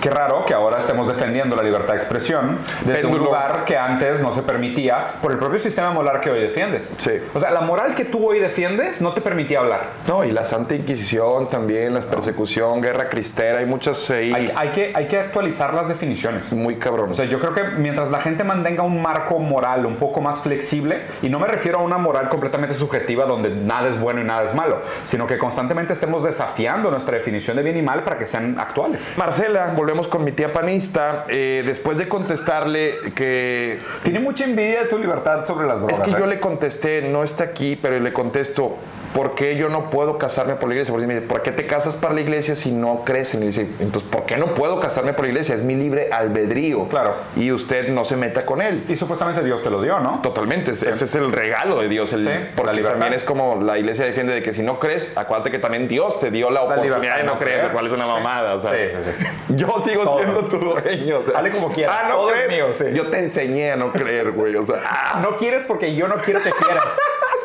Qué raro que ahora estemos defendiendo la libertad de expresión desde un lugar que antes no se permitía por el propio sistema moral que hoy defiendes. Sí. O sea, la moral que tú hoy defiendes no te permitía hablar. No, y la Santa Inquisición también, la persecución, guerra cristera, hay muchas ahí. Hay, hay que, hay que actualizar las definiciones. muy cabrón. O sea, yo creo que mientras la gente mantenga un marco moral un poco más flexible, y no me refiero a una moral completamente subjetiva donde nada es bueno y nada es malo, sino que constantemente estemos desafiando nuestra definición de bien y mal para que sean actuales. Marcela, volvemos con mi tía panista. eh, después de contestarle que Tiene mucha envidia de tu libertad sobre las drogas. Es que yo ¿eh? le contesté, no está aquí, pero le contesto, ¿por qué yo no puedo casarme por la iglesia? Porque me dice, ¿por qué te casas para la iglesia si no crees en la iglesia? Entonces, ¿por qué no puedo casarme por la iglesia? Es mi libre albedrío. Claro. Y usted no se meta con él. Y supuestamente Dios te lo dio, ¿no? Totalmente, ese ese es el regalo de Dios. El, Sí, porque la libertad. también es como la iglesia defiende de que si no crees, acuérdate que también Dios te dio la oportunidad de no creer, lo cual es una Sí. mamada. o sea. Sí, sí, sí. Yo sigo Todo. siendo tu dueño. o sea. Dale como quieras, Ah, no todo es crees. mío, sí. Yo te enseñé a no creer, güey. O sea, ah. No quieres porque yo no quiero que quieras.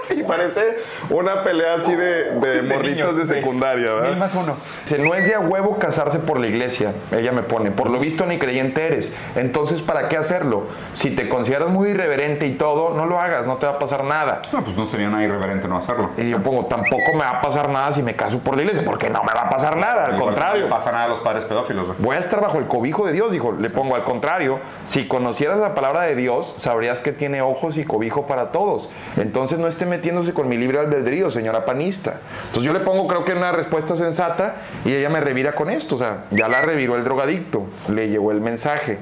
Sí, parece una pelea así de, de morritos de secundaria, ¿verdad? Mil más uno. No es de a huevo casarse por la iglesia, ella me pone, por lo visto ni creyente eres, entonces ¿para qué hacerlo? Si te consideras muy irreverente y todo, no lo hagas, no te va a pasar nada. No, pues no sería nada irreverente no hacerlo. Y yo pongo, tampoco me va a pasar nada si me caso por la iglesia, porque no me va a pasar nada, al contrario. No pasa nada a los padres pedófilos, güey. Voy a estar bajo el cobijo de Dios, dijo. Le pongo al contrario. Si conocieras la palabra de Dios, sabrías que tiene ojos y cobijo para todos. Entonces no esté metiéndose con mi libre albedrío, señora panista. Entonces yo le pongo, creo que una respuesta sensata y ella me revira con esto. O sea, ya la reviró el drogadicto. Le llegó el mensaje.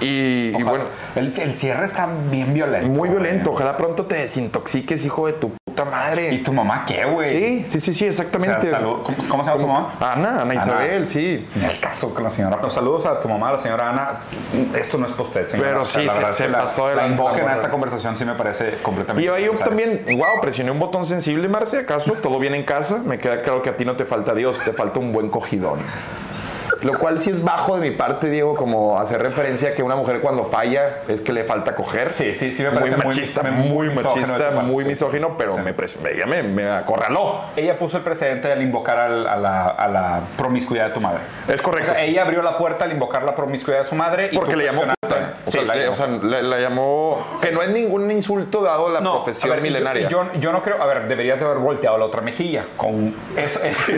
Y, y bueno, el, el cierre está bien violento. muy violento. güey. Ojalá pronto te desintoxiques, hijo de tu puta madre. ¿Y tu mamá qué, güey? Sí, sí, sí, sí, O exactamente. sea, salud- ¿Cómo, cómo se llama tu mamá? Ana, Ana Isabel, sí. Ni el caso con la señora. Los saludos a tu mamá, la señora Ana. Esto no es para usted, señora. Pero O sea, sí, la se- la- pasó de la la a morra. esta conversación sí me parece completamente Y ahí yo también, wow, presioné un botón sensible, Marce, ¿acaso? ¿Todo bien en casa? Me queda claro que a ti no te falta Dios, te falta un buen cogidón. Lo cual sí es bajo de mi parte, Diego, como hacer referencia a que una mujer cuando falla es que le falta coger. Sí, sí, sí me parece muy- machista, muy muy, misógino de machista, muy misógino, pero Sí. me, ella me, me acorraló. Ella puso el precedente al invocar al- a, la, a la promiscuidad de tu madre. Es correcto. O sea, ella abrió la puerta al invocar la promiscuidad de su madre. Y Porque le llamó cuestionaste. O Sí, sea, la le- llamó. o sea, la, la llamó. Que no es ningún insulto dado la No, profesión a ver, milenaria. Yo, yo no creo. A ver, deberías de haber volteado la otra mejilla. Con eso. eso-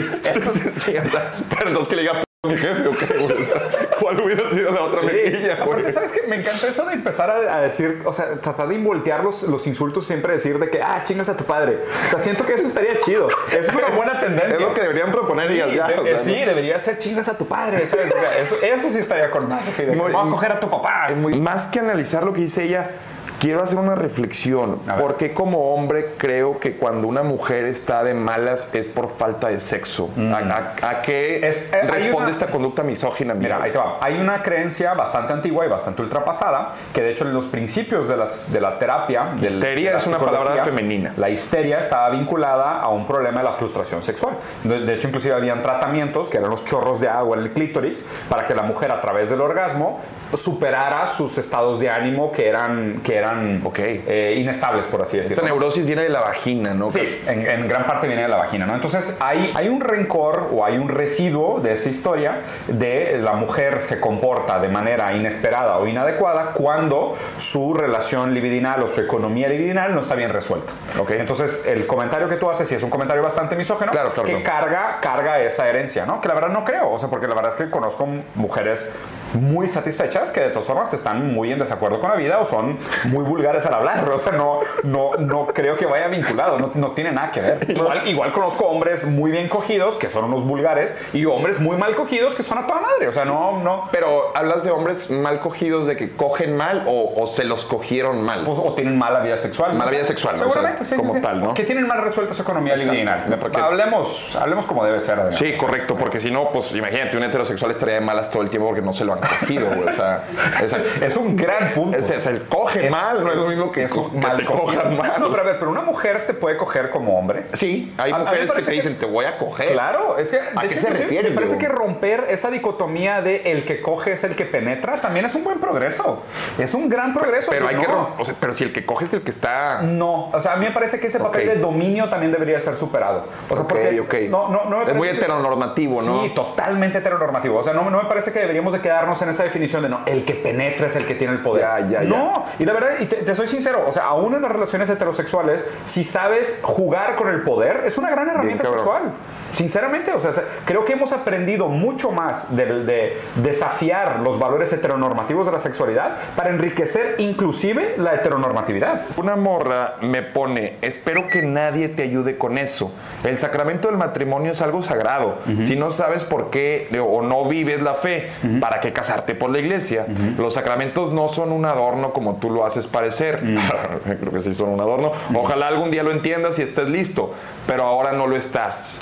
Sí, o sea, pero entonces que le diga "P- mi jefe o qué, güey. O sea, ¿Cuál hubiera sido la otra mejilla, güey? Aparte, ¿sabes qué? Me encanta eso de empezar a, a decir, o sea, tratar de voltear los, los insultos siempre decir de que, ah, chingas a tu padre. O sea, siento que eso estaría chido. Eso es una buena tendencia. Es lo que deberían proponer Sí, y ya, de- o sea, sí, ¿no? debería ser chingas a tu padre. ¿sabes? O sea, eso, eso sí estaría con más. Así de, Muy- a coger a tu papá. Más que analizar lo que dice ella, quiero hacer una reflexión. A ver. ¿Por qué como hombre creo que cuando una mujer está de malas es por falta de sexo? ¿A, a- a qué Mm. Es- eh, responde una- esta conducta misógina? Mira, ahí te va. Hay una creencia bastante antigua y bastante ultrapasada que de hecho en los principios de, las, de la terapia... del- Histeria de la es una palabra femenina. La histeria estaba vinculada a un problema de la frustración sexual. De, de hecho, inclusive habían tratamientos que eran los chorros de agua en el clítoris para que la mujer a través del orgasmo superara sus estados de ánimo que eran, que eran Ok. eh, inestables, por así Esta decirlo. neurosis viene de la vagina, ¿no? Sí, en, en gran parte viene de la vagina, ¿no? Entonces hay, hay un rencor o hay un residuo de esa historia de la mujer se comporta de manera inesperada o inadecuada cuando su relación libidinal o su economía libidinal no está bien resuelta. Ok. Entonces el comentario que tú haces, y es un comentario bastante misógeno, Claro, claro, que claro. carga, carga esa herencia, ¿no? Que la verdad no creo, o sea, porque la verdad es que conozco mujeres muy satisfechas que de todas formas están muy en desacuerdo con la vida o son muy vulgares al hablar, o sea, no, no, no creo que vaya vinculado, no, no tiene nada que ver. Igual, igual conozco hombres muy bien cogidos que son unos vulgares y hombres muy mal cogidos que son a toda madre, o sea, no, no, Pero hablas de hombres mal cogidos, de que cogen mal o, o se los cogieron mal. pues, o tienen mala vida sexual. Mala vida sexual, ¿no? Seguramente, O sea, sí, como sí, tal, ¿no? Que tienen mal resuelta su economía libidinal. Porque- Hablemos, hablemos como debe ser. Adrián. Sí, correcto, porque si no, pues imagínate, un heterosexual estaría de malas todo el tiempo porque no se lo han cogido, güey. O sea, es, Es un gran punto. es, es el coge Es- mal, no es lo mismo que, es co- que mal te cojan mal. No, pero a ver, pero una mujer te puede coger como hombre. Sí, hay A- a mujeres que te que- dicen, te voy a coger. Claro, es que. ¿A qué se refiere, Me parece que romper esa dicotomía de el que coge es el que penetra también es un buen progreso. Es un gran progreso. Pero hay que no. rom- o sea, pero si el que coge es el que está. No, o sea, a mí me parece que ese papel de dominio también debería ser superado. O sea, Ok, porque ok. no, no, no me Es muy que- heteronormativo, ¿no? Sí, totalmente heteronormativo. O sea, no, no me parece que deberíamos de quedarnos en esa definición de no, el que penetra es el que tiene el poder. Ya, ya, ya. no, y la verdad, y te, te soy sincero, o sea, aún en las relaciones heterosexuales, si sabes jugar con el poder, es una gran herramienta sexual. Sinceramente, o sea, se- creo que hemos aprendido mucho más de, de desafiar los valores heteronormativos de la sexualidad para enriquecer inclusive la heteronormatividad. Una morra me pone, espero que nadie te ayude con eso. El sacramento del matrimonio es algo sagrado. Si no sabes por qué o no vives la fe, ¿para qué casarte por la iglesia? Los sacramentos no son un adorno como tú lo haces parecer. Creo que sí son un adorno. Ojalá algún día lo entiendas y estés listo, pero ahora no lo estás.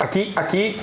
Aquí, aquí,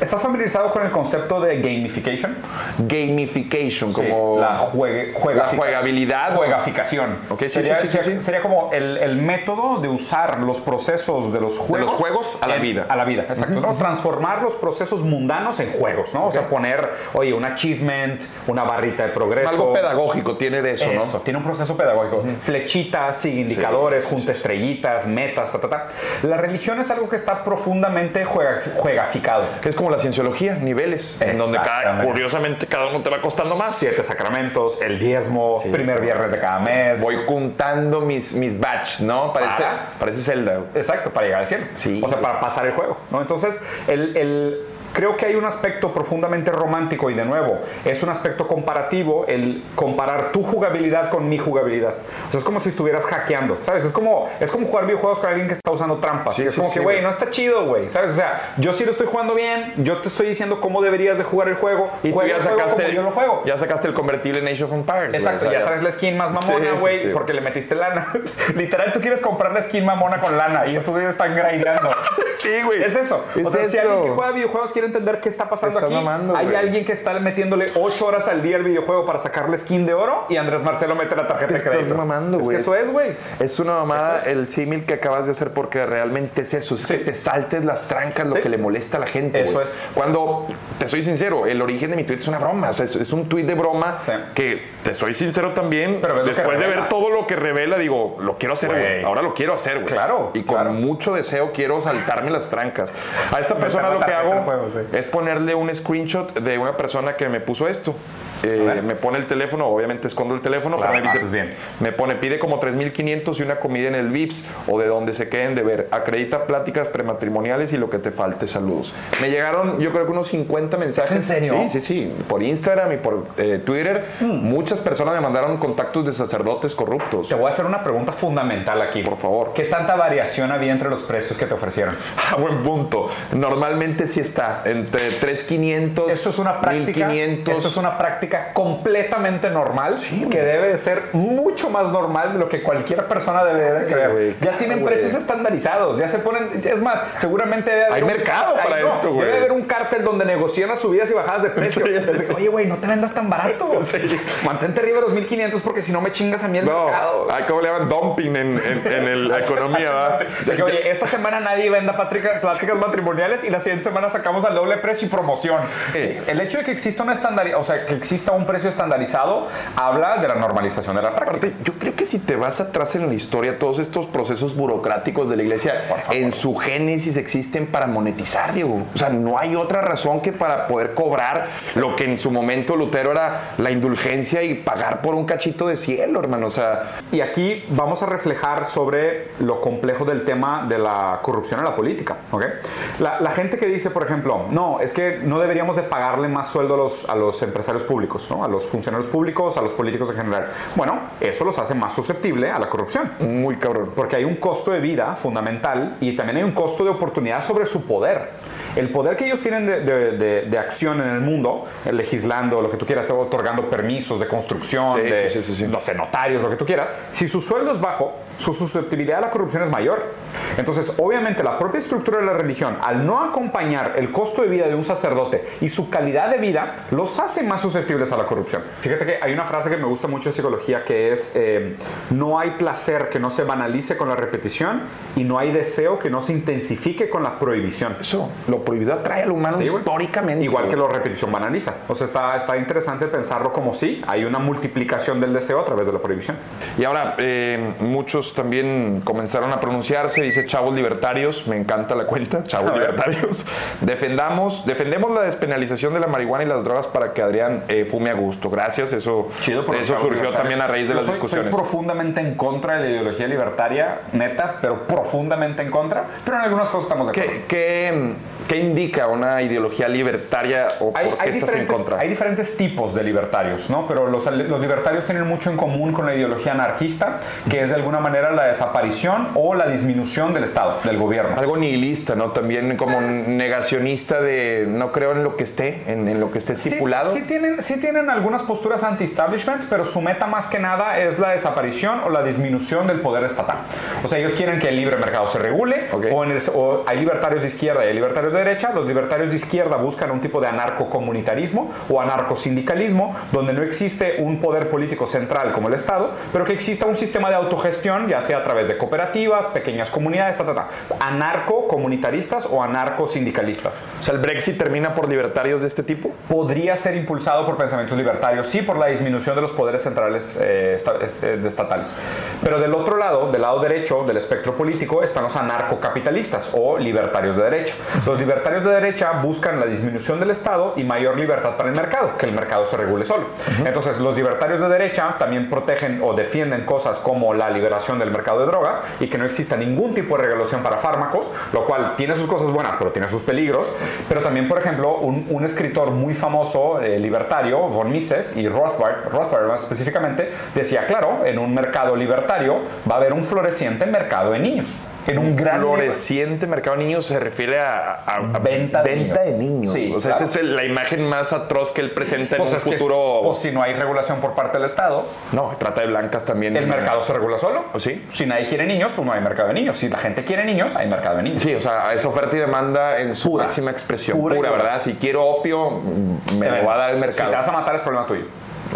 ¿estás familiarizado con el concepto de gamification? Gamification, Sí, como la, juegue, juega- la jugabilidad. Juegaficación. Ok, sí, sería, sí, sería- sería como el, el método de usar los procesos de los juegos. los juegos a la en- vida. A la vida, exacto. ¿no? Transformar los procesos mundanos en juegos, ¿no? O sea, poner, oye, un achievement, una barrita de progreso. Algo pedagógico tiene de eso, Eso, ¿no? tiene un proceso pedagógico. Flechitas, sigue indicadores, junta estrellitas, metas, ta, ta, ta. La religión es algo que está profundamente juega- juegaficado. Es como la cienciología, niveles, en donde cada, curiosamente cada uno te va costando más. Siete sacramentos, el diezmo, primer viernes de cada mes. Voy juntando mis, mis batches, ¿no? Parece, Para. parece Zelda. Exacto, para llegar al cielo. Sí. O sea, para pasar el juego. ¿no? Entonces, el, el- creo que hay un aspecto profundamente romántico y de nuevo, es un aspecto comparativo el comparar tu jugabilidad con mi jugabilidad. O sea, es como si estuvieras hackeando, ¿sabes? Es como, es como jugar videojuegos con alguien que está usando trampas. Sí, es sí, como sí, que, güey, no está chido, güey, ¿sabes? O sea, yo sí lo estoy jugando bien, yo te estoy diciendo cómo deberías de jugar el juego, Y tú ya el sacaste, como yo lo juego. ya sacaste el convertible en Age of Empires. Exacto, O sea, ya traes la skin más mamona, güey, porque le metiste lana. Literal, tú quieres comprar la skin mamona con lana y estos güeyes están grindeando. Sí, güey. Es eso. Es o sea, si eso. alguien que juega videojuegos quiere entender qué está pasando aquí, mamando, hay güey. alguien que está metiéndole 8 horas al día al videojuego para sacarle skin de oro y Andrés Marcelo mete la tarjeta de Estás crédito. Es que eso es, güey. Es una mamada es. el símil que acabas de hacer porque realmente es eso. Es que te saltes las trancas, lo Sí. que le molesta a la gente. Eso güey. es. Cuando, te soy sincero, el origen de mi tweet es una broma. O sea, es, es un tweet de broma Sí. que, te soy sincero también, Pero después de ver todo lo que revela, digo, lo quiero hacer, güey. Ahora lo quiero hacer, güey. Claro, Y con claro. mucho deseo quiero saltarme las trancas. A esta persona lo que hago. Es ponerle un screenshot de una persona que me puso esto. Eh, me pone el teléfono, obviamente escondo el teléfono, Claro, pero me dice, bien. me pone, pide como 3.500 y una comida en el VIPS o de donde se queden de ver. Acredita pláticas prematrimoniales y lo que te falte, saludos. Me llegaron, yo creo que unos 50 mensajes. ¿En serio? Sí, sí, sí. Por Instagram y por eh, Twitter. Muchas personas me mandaron contactos de sacerdotes corruptos. Te voy a hacer una pregunta fundamental aquí. Por favor. ¿Qué tanta variación había entre los precios que te ofrecieron? Ah, buen punto. Normalmente sí está entre 3.500, Esto es una práctica, 1.500. esto es una práctica completamente normal que debe de ser mucho más normal de lo que cualquier persona debe de creer. ya tienen precios estandarizados, ya se ponen, es más, seguramente debe haber Hay un- mercado para no, esto, güey. Debe haber un cártel donde negocian las subidas y bajadas de precio. Sí, sí, Oye, güey, no te vendas tan barato. Mantente arriba de los 1500 porque si no me chingas a mí el No, mercado. ay, ¿cómo le llaman? Dumping en, en- en el- la economía, ¿verdad? Que, oye, esta semana nadie venda pláticas, matrimoniales y la siguiente semana sacamos al doble precio y promoción. El hecho de que exista una estandari- o sea, que exista un precio estandarizado habla de la normalización de la práctica. Aparte, yo creo que si te vas atrás en la historia, todos estos procesos burocráticos de la iglesia, en su génesis existen para monetizar, Diego. O sea, no hay otra razón que para poder cobrar lo que en su momento Lutero era la indulgencia y pagar por un cachito de cielo, hermano. O sea, Y aquí vamos a reflejar sobre lo complejo del tema de la corrupción en la política. ¿ok? La, la gente que dice, por ejemplo, no, es que no deberíamos de pagarle más sueldo a los, a los empresarios públicos, ¿no? a los funcionarios públicos, a los políticos en general. Bueno, eso los hace más susceptible a la corrupción. muy cabrón. Porque hay un costo de vida fundamental y también hay un costo de oportunidad sobre su poder. El poder que ellos tienen de, de- de- de acción en el mundo, eh, legislando, lo que tú quieras, otorgando permisos de construcción, Sí, de sí, sí, sí, sí. no sé, notarios, lo que tú quieras, si su sueldo es bajo, su susceptibilidad a la corrupción es mayor. Entonces, obviamente, la propia estructura de la religión, al no acompañar el costo de vida de un sacerdote y su calidad de vida, los hace más susceptibles a la corrupción. Fíjate que hay una frase que me gusta mucho de psicología que es, eh, no hay placer que no se banalice con la repetición y no hay deseo que no se intensifique con la prohibición. Eso, lo prohibido atrae al humano Sí, históricamente. Igual que la repetición banaliza. O sea, está, está interesante pensarlo como sí, hay una multiplicación del deseo a través de la prohibición. Y ahora, eh, muchos también comenzaron a pronunciarse, dice chavos libertarios, me encanta la cuenta, chavos libertarios. Defendamos, defendemos la despenalización de la marihuana y las drogas para que Adrián eh, fume a gusto. Gracias, eso, Chido por eso surgió también a raíz de Yo las soy, discusiones. Soy profundamente en contra de la ideología libertaria, neta, pero profundamente en contra. Pero en algunas cosas estamos de acuerdo. ¿Qué, qué, qué indica una ideología libertaria o Hay, por qué hay estás en contra? hay diferentes tipos de libertarios, ¿no? Pero los, los libertarios tienen mucho en común con la ideología anarquista, que es de alguna manera la desaparición o la disminución del Estado, del gobierno. Algo nihilista, ¿no? También como negacionista de no creo en lo que esté, en, en lo que esté Sí, estipulado. Sí, tienen, sí tienen algunas posturas anti-establishment, pero su meta más que nada es la desaparición o la disminución del poder estatal. O sea, ellos quieren que el libre mercado se regule, Ok. o, en el- o hay libertarios de izquierda y hay libertarios de derecha. Los libertarios de izquierda buscan un tipo de anarcocomunitarismo o anarcosindicalismo, donde no existe un poder político central como el Estado, pero que exista un sistema de autogestión, ya sea a través de cooperativas, pequeñas comunidades, ta, ta, ta. anarcocomunitaristas o anarcosindicalistas O sea, el Brexit termina por libertarios de este tipo. podría ser impulsado por pensamientos libertarios, sí, por la disminución de los poderes centrales eh, este, estatales. Pero del otro lado, del lado derecho del espectro político, están los anarcocapitalistas o libertarios de derecha. Los libertarios de derecha buscan la disminución del Estado y mayor libertad para el mercado, que el mercado se regule solo. Entonces, los libertarios de derecha también protegen o defienden cosas como la liberación del mercado de drogas y que no exista ningún tipo de regulación para fármacos, lo cual tiene sus cosas buenas, pero tiene sus peligros. Pero también, por ejemplo, un, un escritor muy famoso, eh, libertario, von Mises y Rothbard, Rothbard más específicamente, decía, claro, en un mercado libertario va a haber un floreciente mercado de niños. En un gran floreciente mercado de niños se refiere a, a- a Venta de venta de niños. Sí, o sea, claro. esa es la imagen más atroz que él presenta Pues en un es que, futuro. pues si no hay regulación por parte del Estado, no, trata de blancas también. el mercado se regula solo. ¿O sí? Si nadie quiere niños, pues no hay mercado de niños. Si la gente quiere niños, hay mercado de niños. Sí, o sea, es oferta y demanda en su Pura. máxima expresión. Pura Pura. ¿verdad? Si quiero opio, me lo va a dar el Si mercado. te vas a matar es problema tuyo.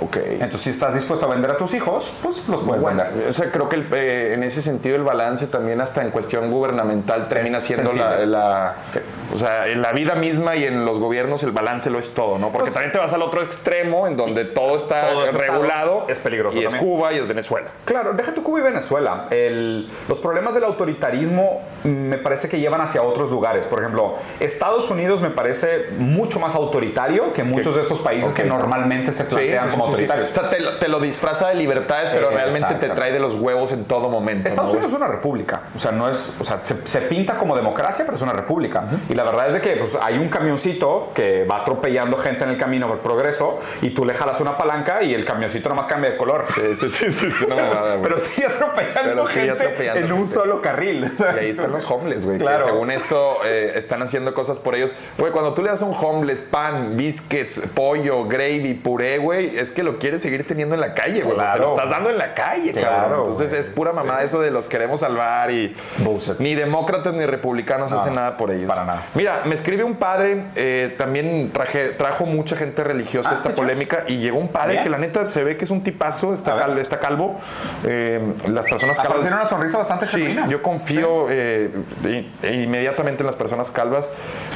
Ok. Entonces, si estás dispuesto a vender a tus hijos, pues los puedes Bueno, vender. o sea, creo que el, eh, en ese sentido el balance también hasta en cuestión gubernamental termina Es siendo la, la- Sí. o sea, en la vida misma y en los gobiernos el balance lo es todo, ¿no? Porque Pues- también te vas al otro extremo en donde todo está todo regulado. es peligroso Y es también. Cuba y es Venezuela. Claro, deja tu Cuba y Venezuela. El- los problemas del autoritarismo me parece que llevan hacia otros lugares. Por ejemplo, Estados Unidos me parece mucho más autoritario que muchos de estos países Ok. que normalmente se plantean Sí, sí, sí, sí. O sea, te, lo- te lo disfraza de libertades, pero Eh, realmente te trae de los huevos en todo momento. Estados ¿no, Unidos es una república, o sea, no es, o sea, se, se pinta como democracia, pero es una república. Y la verdad es de que pues, hay un camioncito que va atropellando gente en el camino por progreso y tú le jalas una palanca y el camioncito nomás cambia de color. Sí, sí. Pero sigue atropellando Pero sigue gente atropellando en un gente. solo carril. Y ahí están los homeless, güey. Claro. Que según esto eh, están haciendo cosas por ellos. Güey, cuando tú le das a un homeless pan, biscuits, pollo, gravy, puré, güey, es que lo quieres seguir teniendo en la calle, güey. Claro. Se lo estás dando en la calle, Claro, cabrón. Entonces es pura mamada eso de los queremos salvar y Bullshit. ni demócratas ni republicanos hacen nada por ellos. para nada. Mira, me escribe un padre, eh, también traje, trajo mucha gente religiosa Ah, esta polémica y llegó un padre Bien. que la neta se ve que es un tipazo, está, cal- está calvo. Eh, las personas calvas tiene una sonrisa bastante Sí, genuina. yo confío eh, i- inmediatamente en las personas calvas.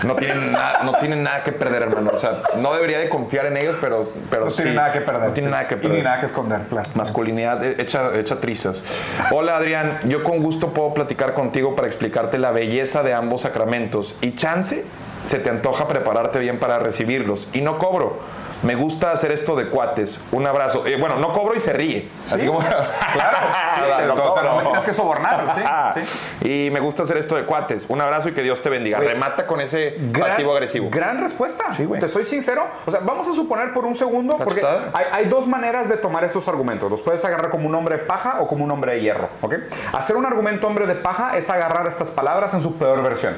No tienen, nada, no tienen nada que perder, hermano. O sea, no debería de confiar en ellos, pero, pero No sí. tiene nada que perder. No tiene sí. nada que Y perder. ni nada que esconder, claro. Masculinidad eh, hecha, hecha trizas. Hola Adrián, yo con gusto puedo platicar contigo para explicarte la belleza de ambos sacramentos. Y chance, se te antoja prepararte bien para recibirlos. Y no cobro. Me gusta hacer esto de cuates. Un abrazo. Eh, bueno, no cobro y se ríe. Así como. Claro, sí, No o sea, cobro. no me tienes que sobornar, sí, sí. Y me gusta hacer esto de cuates. Un abrazo y que Dios te bendiga. Güey, Remata con ese pasivo agresivo. Gran respuesta. Sí. Te soy sincero. O sea, vamos a suponer por un segundo, porque hay, hay dos maneras de tomar estos argumentos. Los puedes agarrar como un hombre de paja o como un hombre de hierro. ¿ok? Hacer un argumento hombre de paja es agarrar estas palabras en su peor versión.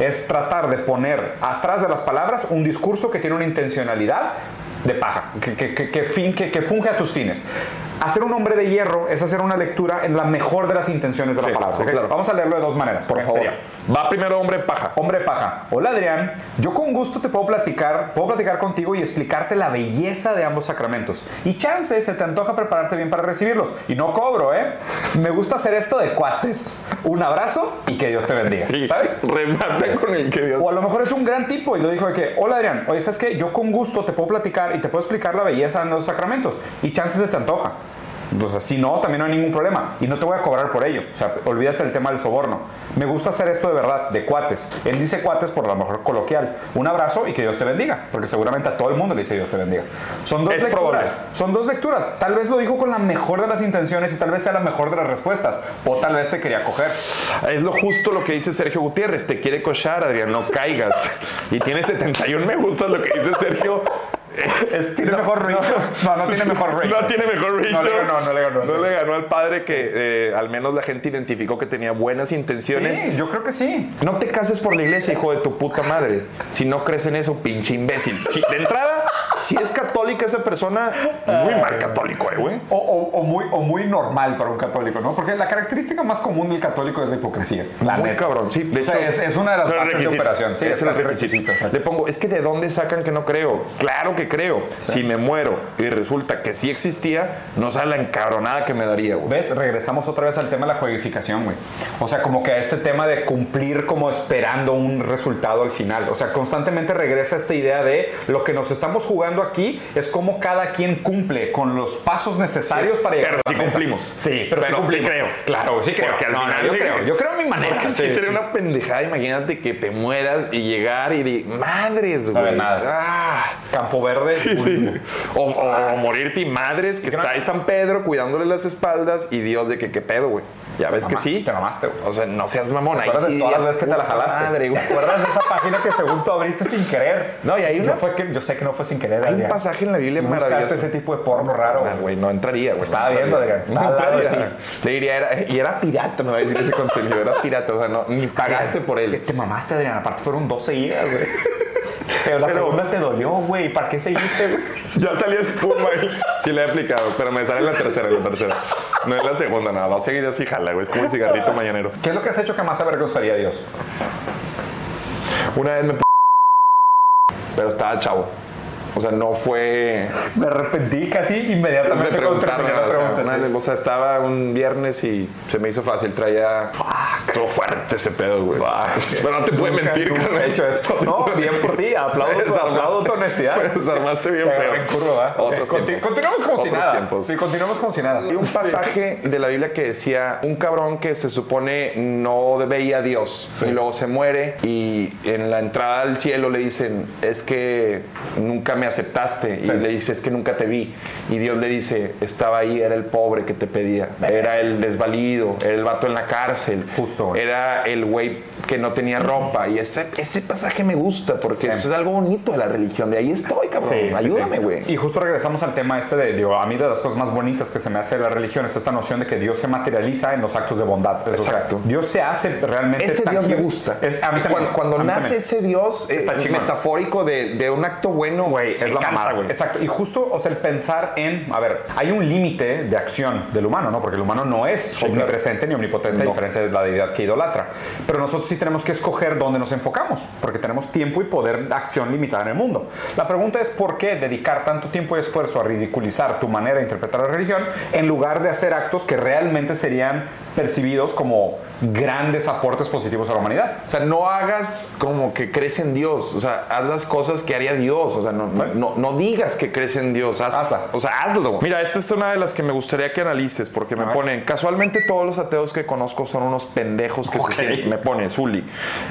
Es tratar de poner atrás de las palabras un discurso que tiene una intencionalidad de paja, que, que, que, fin- que- que funge a tus fines. Hacer un hombre de hierro es hacer una lectura en la mejor de las intenciones de Sí, la palabra. sí, ¿ok? claro. Vamos a leerlo de dos maneras. Por favor. Sería, Va primero hombre paja. Hombre paja. Hola Adrián, yo con gusto te puedo platicar, puedo platicar contigo y explicarte la belleza de ambos sacramentos. Y chance se te antoja prepararte bien para recibirlos. Y no cobro, ¿eh? Me gusta hacer esto de cuates. Un abrazo y que Dios te bendiga. ¿Sabes? Remata con el que Dios. O a lo mejor es un gran tipo y lo dijo de que, hola Adrián, oye, ¿sabes qué? Yo con gusto te puedo platicar y te puedo explicar la belleza de los sacramentos. Y chance se te antoja. Entonces, si no, también no hay ningún problema. Y no te voy a cobrar por ello. O sea, olvídate del tema del soborno. Me gusta hacer esto de verdad, de cuates. Él dice cuates por lo mejor coloquial. Un abrazo y que Dios te bendiga. Porque seguramente a todo el mundo le dice Dios te bendiga. Son dos Es lecturas. probable. Son dos lecturas. Tal vez lo dijo con la mejor de las intenciones y tal vez sea la mejor de las respuestas. O tal vez te quería coger. Es lo justo lo que dice Sergio Gutiérrez. Te quiere cochar, Adrián, no caigas. Y tiene 71 me gustas lo que dice Sergio. Es- ¿Tiene mejor ratio? No, no tiene mejor ratio. No tiene mejor ratio. No le ganó, no le ganó. No le ganó al padre que eh, al menos la gente identificó que tenía buenas intenciones. Sí, yo creo que sí. No te cases por la iglesia, hijo de tu puta madre. Si no crees en eso, pinche imbécil. Si- de entrada, si es católica esa persona, muy mal católico, eh, güey. O, o- o muy, o muy normal para un católico, ¿no? Porque la característica más común del católico es la hipocresía. La Muy neta. cabrón, sí. O sea, es, es una de las bases de operación. Sí, es es requisito, exacto. Le pongo, es que de dónde sacan que no creo. Claro que creo. Si me muero y resulta que sí existía, no sabe la encabronada que me daría, güey. ¿Ves? Regresamos otra vez al tema de la juegificación, güey. O sea, como que a este tema de cumplir como esperando un resultado al final. O sea, constantemente regresa esta idea de lo que nos estamos jugando aquí es cómo cada quien cumple con los pasos necesarios para llegar Pero a la sí meta. cumplimos. Sí, pero, sí Pero sí cumplimos. creo. Claro, sí creo. Porque al No, no, final yo creo. Yo creo a mi manera. Porque sí, Sí, sería sí. una pendejada. Imagínate que te mueras y llegar y de madres, güey. ver, nada. Ah. Campo Verde. Sí. O, o morirte y madres que no- está en San Pedro cuidándole las espaldas y Dios de que qué pedo, güey. Ya ves que sí. Te mamaste, güey. O sea, no seas mamón. ¿Te Ahí acuerdas sí de todas las veces que te la jalaste? Madre, güey. ¿Te acuerdas de esa página que según tú abriste sin querer? No, y yo, una- fue que, yo sé que no fue sin querer, Hay un pasaje en la Biblia Si maravilloso. ese tipo de porno raro, güey. no entraría, güey. Estaba no viendo. Adrián, estaba No al lado de entraría. Le diría, era, y era pirata, me va a decir ese contenido, era pirata, o sea, no, ni pagaste por él. Te mamaste, Adrián. Aparte fueron dos seguidas, güey. Pero la Pero- segunda te dolió, güey. ¿Para qué seguiste, güey? Ya salía espuma y sí le he aplicado, pero me sale en la tercera, en la tercera. No es la segunda, nada, dos seguidas sí jala, güey, es como un cigarrito mañanero. ¿Qué es lo que has hecho que más avergonzaría a Dios? Una vez me p- pero estaba chavo. O sea, no fue. Me arrepentí casi inmediatamente de terminar la preguntarme, o sea, pregunta. sí. o sea, estaba un viernes y se me hizo fácil. Traía. Estuvo fuerte ese pedo, güey. Pero no te Nunca- mentir, nunca he hecho eso. No, bien por ti. Aplaudo tu, aplaudo tu honestidad. Desarmaste bien feo. en curva, ¿va? Otros tiempos. Continuamos como si Otros nada. tiempos. Sí, continuamos como si nada. Hay un pasaje de la Biblia que decía un cabrón que se supone no veía a Dios Sí. y luego se muere y en la entrada al cielo le dicen es que nunca me aceptaste y Sí. le dice es que nunca te vi y Dios le dice estaba ahí era el pobre que te pedía era el desvalido era el vato en la cárcel Justo, era el güey que no tenía ropa y ese, ese pasaje me gusta porque Sí. eso es algo bonito de la religión de ahí estoy cabrón Sí, ayúdame güey Y justo regresamos al tema este de, digo, a mí de las cosas más bonitas que se me hace de la religión es esta noción de que Dios se materializa en los actos de bondad. O sea, Exacto. Dios se hace realmente Ese Dios me tangible. gusta. Es, a mí Y también. cuando cuando A mí nace también. ese Dios Está eh, metafórico de, de un acto bueno, Güey, es la encanta, mamada, güey. Exacto. Y justo, o sea, el pensar en, a ver, hay un límite de acción del humano, ¿no? Porque el humano no es omnipresente ni omnipotente, a No. diferencia de la deidad que idolatra. Pero nosotros sí tenemos que escoger dónde nos enfocamos, porque tenemos tiempo y poder de acción limitada en el mundo. La pregunta es por qué dedicar tanto tiempo y esfuerzo a ridiculizar tu manera de interpretar la religión en lugar de hacer actos que realmente serían percibidos como grandes aportes positivos a la humanidad. O sea, no hagas como que crees en Dios. O sea, haz las cosas que haría Dios. O sea, no, no, no- no digas que crees en Dios. Haz- Hazlas. O sea, hazlo. Mira, esta es una de las que me gustaría que analices porque me ponen, casualmente todos los ateos que conozco son unos pendejos que se sienten, me pone, Zuli,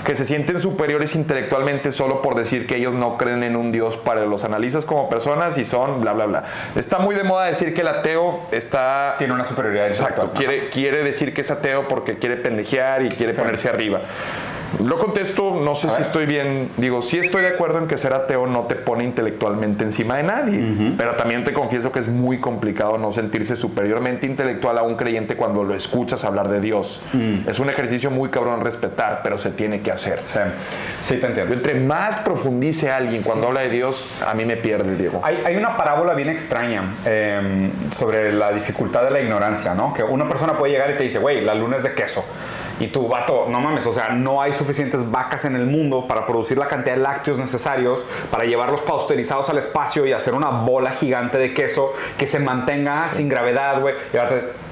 que se sienten superiores intelectualmente solo por decir que ellos no creen en un Dios para los analizas como personas y son bla, bla, bla. Está muy de moda decir que el ateo está Tiene una superioridad Exacto, quiere, quiere decir que es ateo porque quiere pendejear y quiere Sí. ponerse arriba. Lo contesto, no sé A si ver. estoy bien. Digo, sí estoy de acuerdo en que ser ateo no te pone intelectualmente encima de nadie, pero también te confieso que es muy complicado no sentirse superiormente intelectual a un creyente cuando lo escuchas hablar de Dios. Es un ejercicio muy cabrón respetar, pero se tiene que hacer. Sí, sí te entiendo. Entre más profundice alguien cuando habla de Dios, a mí me pierde, Diego. Hay, hay una parábola bien extraña eh, sobre la dificultad de la ignorancia, ¿no? Que una persona puede llegar y te dice, güey, la luna es de queso. Y tu vato, no mames, o sea, no hay suficientes vacas en el mundo para producir la cantidad de lácteos necesarios para llevarlos pasteurizados al espacio y hacer una bola gigante de queso que se mantenga sin gravedad, güey.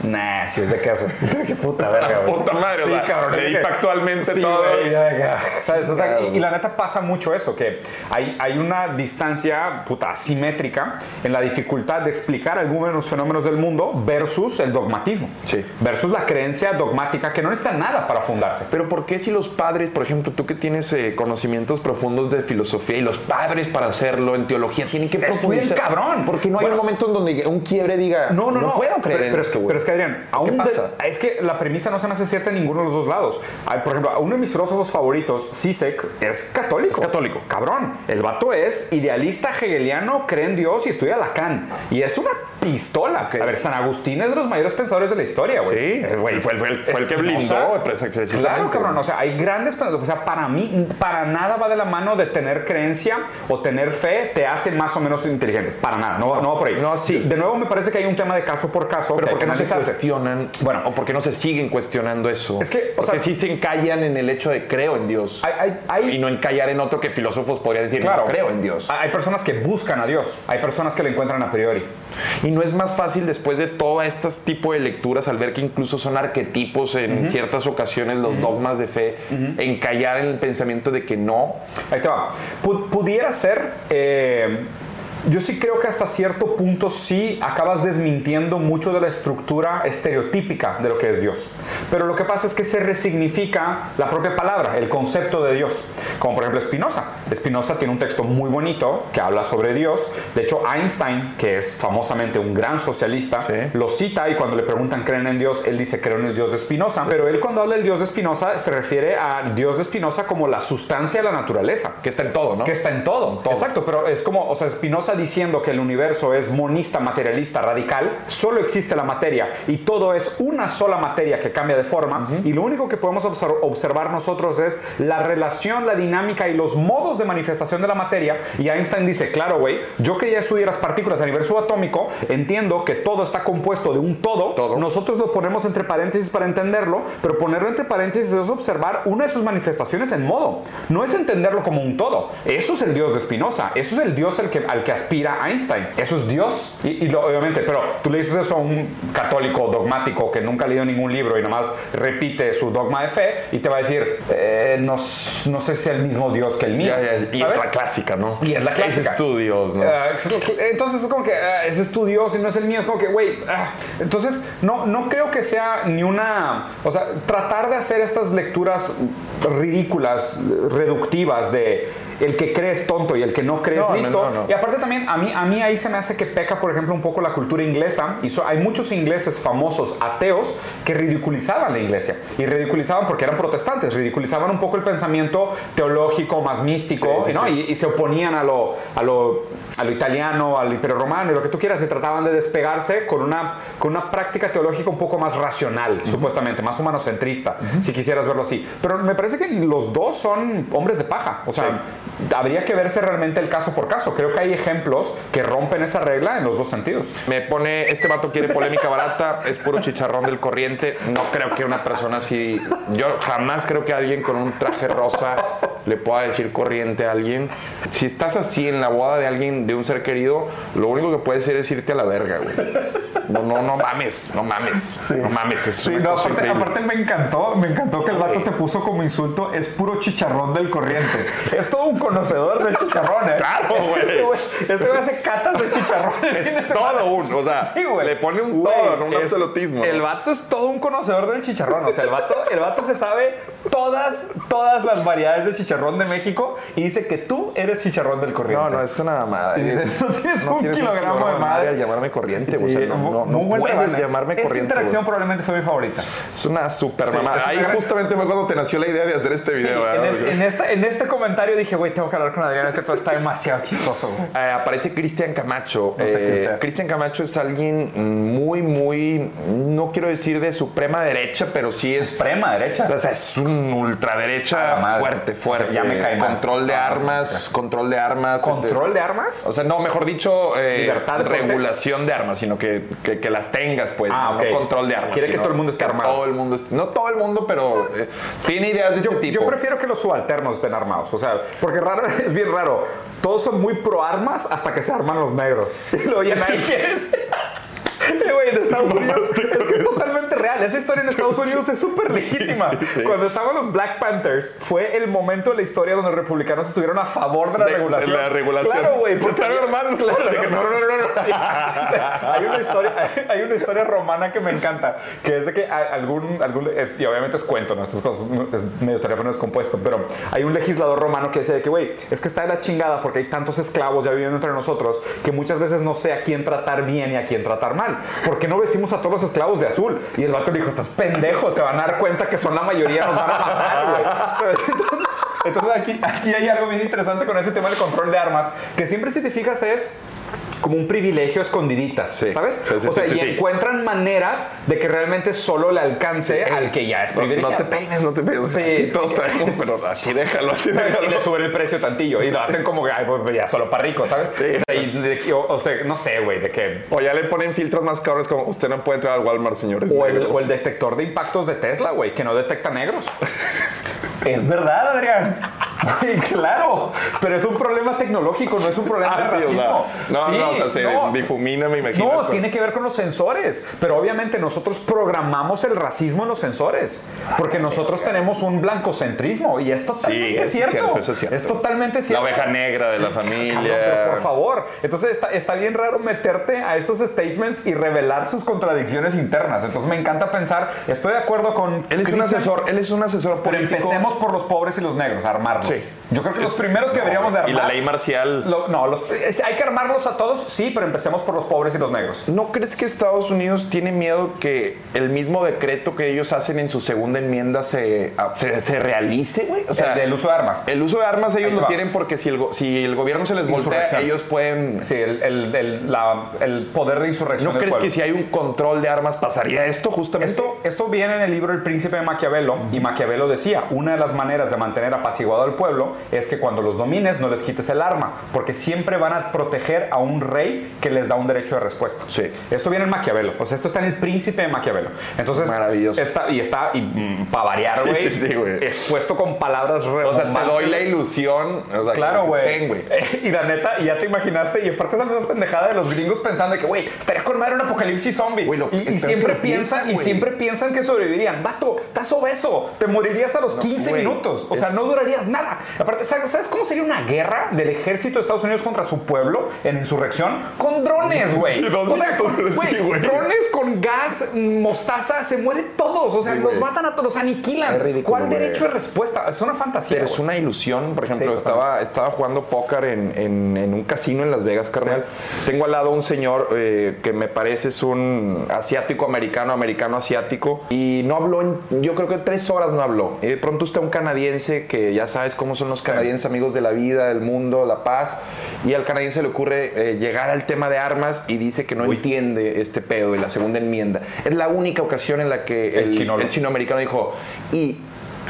Nah, si es de queso. Qué puta verga, güey. Puta madre, o sí, sea, cabrón. que- factualmente sí, todo. güey, ya, ya. ¿Sabes? O sea, y, y la neta pasa mucho eso, que hay, hay una distancia puta asimétrica en la dificultad de explicar algunos fenómenos del mundo versus el dogmatismo. Sí. Versus la creencia dogmática que no necesita nada para fundarse. Pero ¿por qué si los padres, por ejemplo, tú que tienes eh, conocimientos profundos de filosofía y los padres para hacerlo en teología tienen que Es bien profundizar? cabrón. Porque no hay Bueno, un momento en donde un quiebre diga, No, no, no. puedo creer pero, en pero esto, es, que- güey". Que Adrián, aún de- pasa? es que la premisa no se me hace cierta en ninguno de los dos lados. Por ejemplo, uno de mis filósofos favoritos, Sisek, es católico. Es católico. Cabrón. El vato es idealista hegeliano, cree en Dios y estudia Lacan. Y es una pistola. A ver, San Agustín es de los mayores pensadores de la historia, güey. Sí, Eh, güey, fue, fue el, fue el que blindó precisamente. Claro, cabrón. O sea, hay grandes pensadores. O sea, para mí, para nada va de la mano de tener creencia o tener fe te hace más o menos inteligente. Para nada. No, no va por ahí. No, sí. De nuevo, me parece que hay un tema de caso por caso. Pero porque que no se cuestionan, Bueno. o porque no se siguen cuestionando eso. Es que, o porque sea- sí se encallan en el hecho de creo en Dios. Hay, hay- hay- y no encallar en otro que filósofos podrían decir, claro, no creo en Dios. Hay personas que buscan a Dios. Hay personas que lo encuentran a priori. Y no es más fácil después de todo este tipo de lecturas, al ver que incluso son arquetipos en ciertas ocasiones los dogmas de fe, encallar en el pensamiento de que no. Ahí te va. Pu- pudiera ser. eh, yo sí creo que hasta cierto punto sí acabas desmintiendo mucho de la estructura estereotípica de lo que es Dios. Pero lo que pasa es que se resignifica la propia palabra, el concepto de Dios. Como por ejemplo Spinoza. Spinoza tiene un texto muy bonito que habla sobre Dios. De hecho, Einstein, que es famosamente un gran socialista, Sí. lo cita y cuando le preguntan creen en Dios, él dice creo en el Dios de Spinoza. Pero él cuando habla del Dios de Spinoza se refiere al Dios de Spinoza como la sustancia de la naturaleza. Que está en todo, ¿no? Que está en todo. todo. Exacto, pero es como, o sea, Spinoza diciendo que el universo es monista, materialista, radical, solo existe la materia y todo es una sola materia que cambia de forma y lo único que podemos obser- observar nosotros es la relación, la dinámica y los modos de manifestación de la materia y Einstein dice, claro, güey, yo que ya estudié las partículas a nivel subatómico, entiendo que todo está compuesto de un todo, Todo. nosotros lo ponemos entre paréntesis para entenderlo, pero ponerlo entre paréntesis es observar una de sus manifestaciones en modo. No es entenderlo como un todo. Eso es el Dios de Spinoza. Eso es el Dios al que, al que aspira a Einstein. Eso es Dios. Y, y lo- obviamente, pero tú le dices eso a un católico dogmático que nunca ha leído ningún libro y nomás repite su dogma de fe y te va a decir, eh, no, no sé si es el mismo Dios que el mío. Ya, ya, y es ¿sabes? la clásica, ¿no? Y es la clásica. Es estudios, ¿no? Ah, entonces es como que ese es tu Dios y no es el mío. Es como que, güey. ah. Entonces, no, no creo que sea ni una. O sea, tratar de hacer estas lecturas ridículas, reductivas de el que crees tonto y el que no crees No, no, listo. no, no. Y aparte también, a mí, a mí ahí se me hace que peca, por ejemplo, un poco la cultura inglesa. Y so- hay muchos ingleses famosos ateos que ridiculizaban la iglesia. Y ridiculizaban porque eran protestantes, ridiculizaban un poco el pensamiento teológico más místico, Sí, sí, ¿no? sí. Y, y se oponían a lo, a, lo, a lo italiano, al imperio romano y lo que tú quieras. Y trataban de despegarse con una, con una práctica teológica un poco más racional, supuestamente, más humanocentrista, si quisieras verlo así. Pero me parece que los dos son hombres de paja. O sea, habría que verse realmente el caso por caso. Creo que hay ejemplos que rompen esa regla en los dos sentidos. Me pone, este vato quiere polémica barata, es puro chicharrón del corriente. No creo que una persona así, yo jamás creo que alguien con un traje rosa le pueda decir corriente a alguien. Si estás así en la boda de alguien, de un ser querido, lo único que puedes hacer es irte a la verga, güey. No, no, no mames, no mames, no mames. Es Sí, no, aparte, aparte me encantó, me encantó que el vato te puso como insulto, es puro chicharrón del corriente. Es todo un conocedor del chicharrón, ¿eh? Claro, güey. Este güey este güey hace catas de de semana. todo un, o sea, Sí, le pone un Güey, todo, no un es- absolutismo. El ¿no? vato es todo un conocedor del chicharrón. O sea, el vato, el vato se sabe todas, todas las variedades de chicharrón de México y dice que tú eres chicharrón del corriente. No, no, es una mamada. Y dice, no tienes un kilogramo de madre. al llamarme corriente, Sí, o sea, no, muy- no, no muy puedes rebane. llamarme Esta corriente. interacción güey. probablemente fue mi favorita. Es una super mamada. es Ahí gran- justamente fue cuando te nació la idea de hacer este video. en, ¿verdad? este, en, esta- en este comentario dije, güey, tengo que hablar con Adrián, este todo está demasiado chistoso. güey. Eh, aparece Cristian Camacho. No sé Eh. Cristian Camacho es alguien muy, muy, no quiero decir de suprema derecha, pero sí es... Suprema derecha. O sea, es un ultraderecha fuerte, fuerte. Ya me cae mal. Control de armas, control de armas. ¿Control de armas? O sea, no, mejor dicho, eh, Libertad de porte. regulación de armas, sino que, que, que las tengas, pues. Ah, no control de armas. Quiere que todo el mundo esté armado. Todo el mundo esté- no todo el mundo, pero tiene ideas de Yo, ese tipo. yo prefiero que los subalternos estén armados. O sea, porque raro, es bien raro. Todos son muy pro armas hasta que se arman los negros. Y luego ya nadie quiere. Eh, Güey, en Estados Unidos es que es totalmente real. Esa historia en Estados Unidos es súper legítima. Cuando estaban los Black Panthers, fue el momento de la historia donde los republicanos estuvieron a favor de la De- de regulación. la regulación. Claro, güey. Porque- están armando. Claro, de que no, no, no, no, sí. O sea, hay, una historia, hay, hay una historia romana que me encanta, que es de que algún, algún es, y obviamente es cuento, ¿no? Estas cosas es medio teléfono descompuesto, pero hay un legislador romano que dice de que, güey, es que está de la chingada porque hay tantos esclavos ya viviendo entre nosotros que muchas veces no sé a quién tratar bien y a quién tratar mal. ¿Por qué no vestimos a todos los esclavos de azul? Y el vato dijo, estás pendejo, se van a dar cuenta que son la mayoría, nos van a matar, güey. Entonces aquí, aquí hay algo bien interesante con ese tema del control de armas, que siempre si te fijas es como un privilegio escondiditas, Sí. ¿sabes? Sí, sí, o sea, sí, y encuentran maneras de que realmente solo le alcance al que ya es privilegiado. no te peines, no te peines. Sí. Aquí todos traemos, pero así déjalo, así Y le déjalo. suben el precio tantillo y lo hacen como que ay, pues, ya solo para ricos, ¿sabes? Sí. O sea, y de- o, o sea, no sé, güey, de que O ya le ponen filtros más cabrones como usted no puede entrar al Walmart, señores. O el, o el detector de impactos de Tesla, güey, que no detecta negros. es verdad, Adrián. Claro. Pero es un problema tecnológico, no es un problema de Ah, o racismo. no, Sí, no, o sea, se no. difumina, me imagino. No, con- tiene que ver con los sensores. Pero obviamente nosotros programamos el racismo en los sensores. Porque nosotros tenemos un blancocentrismo. Y es totalmente Sí, eso es cierto. cierto, eso es cierto. Es totalmente La cierto. oveja negra de la familia. pero por favor. Entonces está, está bien raro meterte a estos statements y revelar sus contradicciones internas. Entonces me encanta pensar, estoy de acuerdo con... Él es un asesor, él es un asesor Pero político. empecemos por los pobres y los negros, armarlos. Sí. Yo creo que los primeros que deberíamos de armar... Y la ley marcial. Lo- no, los- hay que armarlos a todos, sí, pero empecemos por los pobres y los negros. ¿No crees que Estados Unidos tiene miedo que el mismo decreto que ellos hacen en su segunda enmienda se, se, se realice, güey? O sea, El del uso de armas. el uso de armas ellos lo tienen porque si el, si el gobierno se les voltea, ellos pueden... Sí, el, el- el- la- el poder de insurrección. ¿No crees pueblo. que si hay un control de armas pasaría esto justamente? Esto, esto viene en el libro El Príncipe de Maquiavelo y Maquiavelo decía, una de las maneras de mantener apaciguado al pueblo es que cuando los domines no les quites el arma, porque siempre van a proteger a un rey que les da un derecho de respuesta. Sí. Esto viene en Maquiavelo, o sea, esto está en el príncipe de Maquiavelo. Entonces, Maravilloso. Está, y está, para variar, güey, sí, sí, güey. expuesto con palabras O sea, te doy la ilusión. O sea, Claro, güey. Y la neta, y ya te imaginaste, y aparte esa misma pendejada de los gringos pensando que, güey, estaría con madre un apocalipsis zombie. Lo- y, y siempre piensan, piensan, y siempre piensan que sobrevivirían. Vato, estás obeso, te morirías a los 15 güey, minutos. O sea, es- no durarías nada. Aparte, ¿sabes cómo sería una guerra del ejército de Estados Unidos contra su pueblo en insurrección? Con drones, güey. Sí, o sea, con- güey, sí, drones con gas, mostaza, se mueren todos. O sea, Sí, los güey. matan a todos, los aniquilan. Ridículo, ¿Cuál derecho de respuesta? Es una fantasía. Pero es una ilusión. Por ejemplo, estaba, estaba jugando póker en, en- en un casino en Las Vegas, carnal. Tengo al lado un señor eh, que me parece es un asiático americano, americano asiático. Y no habló, en, yo creo que tres horas no habló. Y de pronto está un canadiense que ya sabes cómo son los canadienses, amigos de la vida, del mundo, la paz. Y al canadiense le ocurre eh, llegar al tema de armas y dice que no entiende este pedo de la segunda enmienda. Es la única ocasión en la que El el, chino- el chino americano dijo, y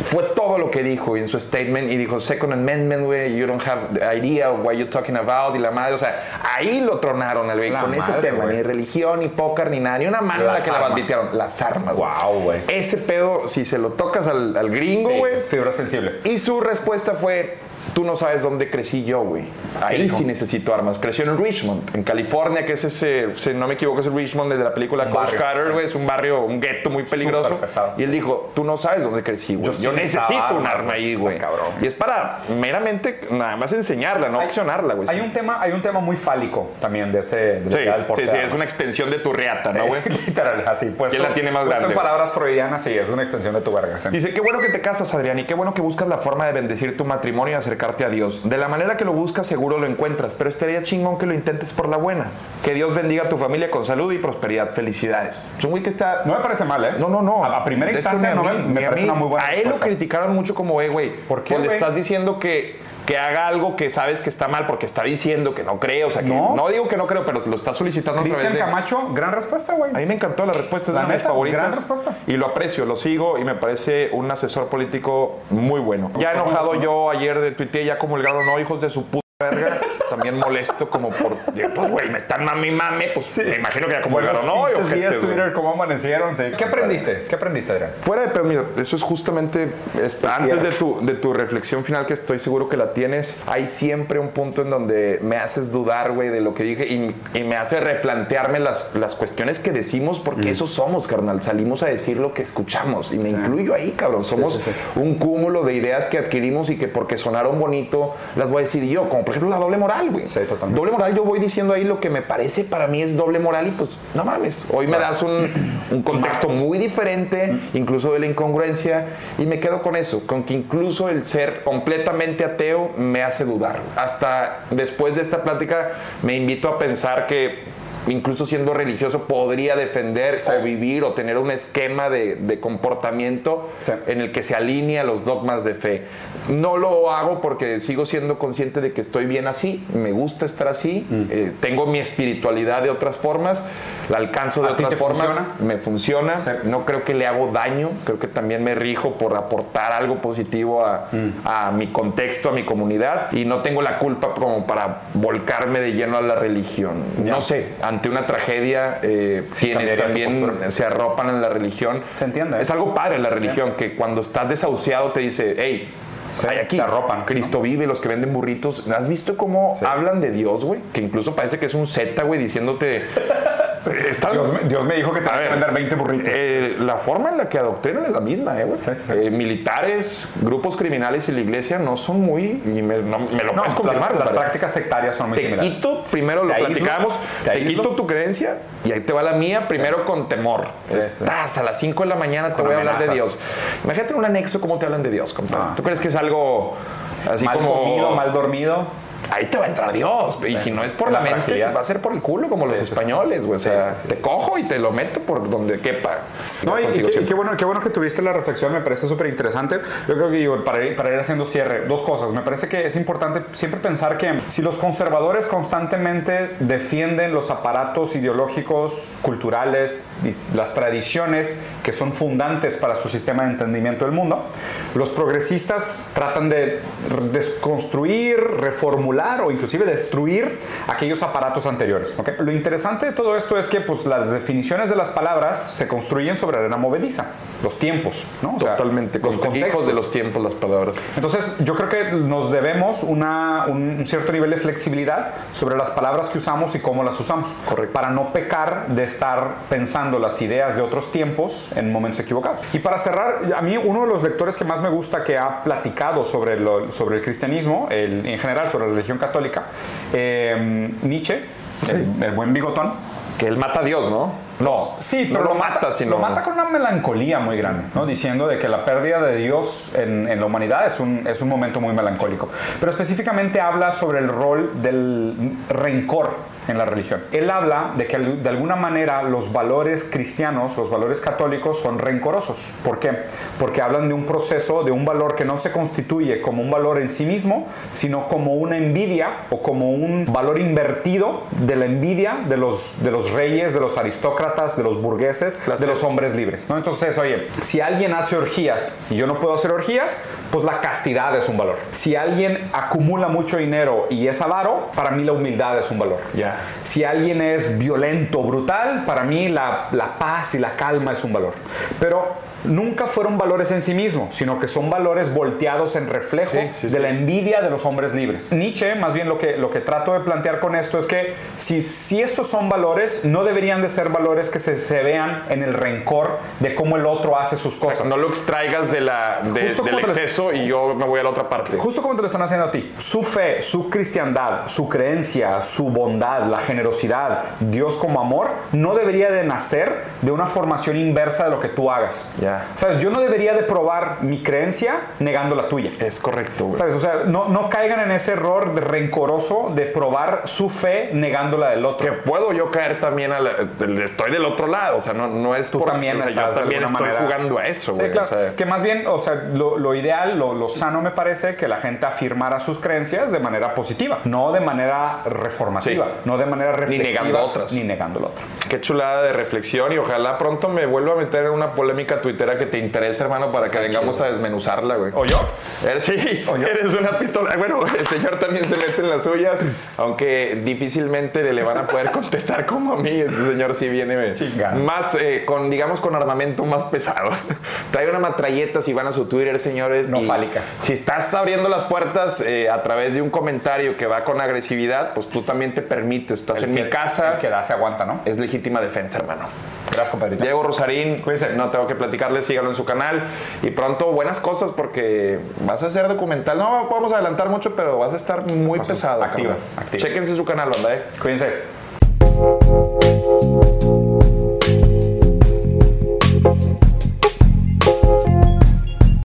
fue todo lo que dijo en su statement y dijo Second Amendment, güey, you don't have the idea of what you're talking about y la madre, o sea, ahí lo tronaron al güey con ese tema, ni religión, ni póker, ni nada, ni una mano en la que le armas. banditearon, las armas. Wow, güey. Ese pedo, si se lo tocas al, al gringo, güey, fibra sensible. y su respuesta fue, tú no sabes dónde crecí yo, güey. Ahí sí necesito armas. Creció en Richmond, en California, que es ese, si no me equivoco, es el Richmond de la película Coach Carter, güey. Es un barrio, un gueto muy peligroso. Y él dijo, tú no sabes dónde crecí, güey. Yo Yo, sí necesitaba necesito un arma ahí, güey. Y es para meramente nada más enseñarla, no accionarla, güey. Hay un tema, hay un tema muy fálico también de ese de Sí, sí, sí, es una extensión de tu riata, ¿no, güey? Literal, así. Pues ¿Quién la tiene más En grande? palabras freudianas, sí, es una extensión de tu verga. Dice, qué bueno que te casas, Adrián, y qué bueno que buscas la forma de bendecir tu matrimonio y acercarte a Dios. De la manera que lo buscas, seguro lo encuentras, pero estaría chingón que lo intentes por la buena. Que Dios bendiga a tu familia con salud y prosperidad. Felicidades. Es un güey que está... No me parece mal, ¿eh? No, no, no. A, a primera De hecho, instancia ni no me, me parece mí. una muy buena A él lo criticaron mucho como, eh, güey. ¿Por qué, le estás diciendo que, que haga algo que sabes que está mal porque está diciendo que no cree. O sea, que No. no, digo que no creo, pero lo está solicitando Cristian de... Camacho, gran respuesta, güey. A mí me encantó la respuesta, es La una de mis favoritas. gran respuesta. Y lo aprecio, lo sigo y me parece un asesor político muy bueno. Ya ¿Cómo enojado no? yo ayer de tuiteé, ya comulgaron, no, hijos de su puta verga. También molesto como por, pues güey, me están mami mame, pues me imagino que ya comulgaron, no, y pinches ojete, días. Twitter, cómo amanecieron. sí. ¿Qué aprendiste? ¿Qué aprendiste, Adrián? Fuera de pedo, mira, eso es justamente es- antes de tu, de tu reflexión final, que estoy seguro que la tienes. Hay siempre un punto en donde me haces dudar, güey, de lo que dije y, y me hace replantearme las, las cuestiones que decimos, porque eso somos, carnal. Salimos a decir lo que escuchamos y me incluyo ahí, cabrón. Somos sí, sí. un cúmulo de ideas que adquirimos y que porque sonaron bonito las voy a decir yo, como por ejemplo la doble moral, güey. Sí, totalmente. Doble moral, yo voy diciendo ahí lo que me parece para mí es doble moral y pues no mames. Hoy me das un, un contexto muy diferente, incluso de la incongruencia, y me quedo con eso, con que incluso el ser completamente ateo me hace dudar. Hasta después de esta plática me invito a pensar que incluso siendo religioso podría defender o vivir o tener un esquema de, de comportamiento Sí. en el que se alinea los dogmas de fe. No lo hago porque sigo siendo consciente de que estoy bien así, me gusta estar así, Mm. eh, tengo mi espiritualidad de otras formas, la alcanzo de ¿A ti otras formas, funciona? me funciona, Sí. no creo que le hago daño, creo que también me rijo por aportar algo positivo a, Mm. a mi contexto, a mi comunidad y no tengo la culpa como para volcarme de lleno a la religión. No sé, ante una tragedia, eh, quienes también se arropan en la religión, Se entiende, ¿eh? es algo padre la religión, que cuando estás desahuciado te dice, hey, Sí, hay aquí, te arropan, Cristo vive, los que venden burritos. ¿Has visto cómo hablan de Dios, güey? Que incluso parece que es un Z, güey, diciéndote... Dios me, Dios me dijo que tenía que vender 20 burritos. eh, la forma en la que adoctrinan es la misma, ¿eh, güey? Sí, sí, sí. Eh, militares, grupos criminales y la iglesia no son muy... Y me, no- me lo no, puedes las, confirmar, las compadre. prácticas sectarias son muy Te similares. quito, primero lo platicamos, te te, quito tu creencia y ahí te va la mía, primero con temor. Estás a las 5 de la mañana, te Con voy a hablar de. Dios. Imagínate un anexo, ¿cómo te hablan de Dios, compadre? Ah. ¿Tú crees que es algo así mal como... comido, mal dormido. Ahí te va a entrar Dios. Y si no es por la, mente, va a ser por el culo, como los españoles, güey. o sea, te cojo y te lo meto por donde quepa. No, y, qué, bueno, qué bueno que tuviste la reflexión, me parece súper interesante. Yo creo que para, ir, para ir haciendo cierre, dos cosas. Me parece que es importante siempre pensar que si los conservadores constantemente defienden los aparatos ideológicos, culturales y las tradiciones que son fundantes para su sistema de entendimiento del mundo, los progresistas tratan de desconstruir, reformular o inclusive destruir aquellos aparatos anteriores. Lo interesante de todo esto es que pues, las definiciones de las palabras se construyen sobre arena movediza, los tiempos, ¿no? Totalmente, los hijos de los tiempos las palabras. Entonces, yo creo que nos debemos una, un cierto nivel de flexibilidad sobre las palabras que usamos y cómo las usamos, Correcto. para no pecar de estar pensando las ideas de otros tiempos en momentos equivocados. Y para cerrar, a mí uno de los lectores que más me gusta que ha platicado sobre, sobre el cristianismo, en general sobre la religión católica, eh, Nietzsche, el buen bigotón, que él mata a Dios, ¿no? No, sí, pero lo, mata, sino... lo mata con una melancolía muy grande, ¿no? diciendo de que la pérdida de Dios en, en, la humanidad es un, es un momento muy melancólico. Pero específicamente habla sobre el rol del rencor en la religión. Él habla de que de alguna manera los valores cristianos, los valores católicos son rencorosos. ¿Por qué? Porque hablan de un proceso, de un valor que no se constituye como un valor en sí mismo, sino como una envidia o como un valor invertido de la envidia de los, de los reyes, de los aristócratas, de los burgueses, de los hombres libres. ¿no? Entonces, oye, si alguien hace orgías y yo no puedo hacer orgías, pues la castidad es un valor. Si alguien acumula mucho dinero y es avaro, para mí la humildad es un valor. Ya. Si alguien es violento, brutal, para mí la, la paz y la calma es un valor. Pero nunca fueron valores en sí mismos, sino que son valores volteados en reflejo de la envidia de los hombres libres. Nietzsche, más bien lo que, lo que trato de plantear con esto es que si, si estos son valores, no deberían de ser valores que se, se vean en el rencor de cómo el otro hace sus cosas. No lo extraigas de la, del exceso y yo me voy a la otra parte. Justo como te lo están haciendo a ti. Su fe, su cristiandad, su creencia, su bondad, la generosidad, Dios como amor, no debería de nacer de una formación inversa de lo que tú hagas. ¿Sabes? Yo no debería de probar mi creencia negando la tuya. Es correcto, ¿Sabes? O sea, no, no caigan en ese error de rencoroso de probar su fe negando la del otro. Que puedo yo caer también a la, estoy del otro lado, o sea, no, no es tú también yo también estoy jugando a eso, sí, claro. que más bien, o sea, lo, lo ideal, lo, lo, sano me parece que la gente afirmara sus creencias de manera positiva, no de manera reformativa, no de manera reflexiva. Ni negando otras. Ni negando la otra. Qué chulada de reflexión y ojalá pronto me vuelva a meter en una polémica Twitter que te interese, hermano, para que vengamos a desmenuzarla, güey. ¿O yo? sí, ¿O yo? eres una pistola. Bueno, el señor también se mete en las suyas, aunque difícilmente le van a poder contestar como a mí. Este señor sí viene más, eh, con, digamos, con armamento más pesado. Trae una matralleta si van a su Twitter, señores. No fálica. Si estás abriendo las puertas eh, a través de un comentario que va con agresividad, pues tú también te permites. Estás en mi casa. El que da se aguanta, ¿no? Es legítima defensa, hermano. Gracias, compadrito. Diego Rosarín, cuídense, no tengo que platicarles, síganlo en su canal. Y pronto buenas cosas porque vas a hacer documental. No podemos adelantar mucho, pero vas a estar muy pesado. Activas, activas. Chéquense su canal, banda, eh. Cuídense.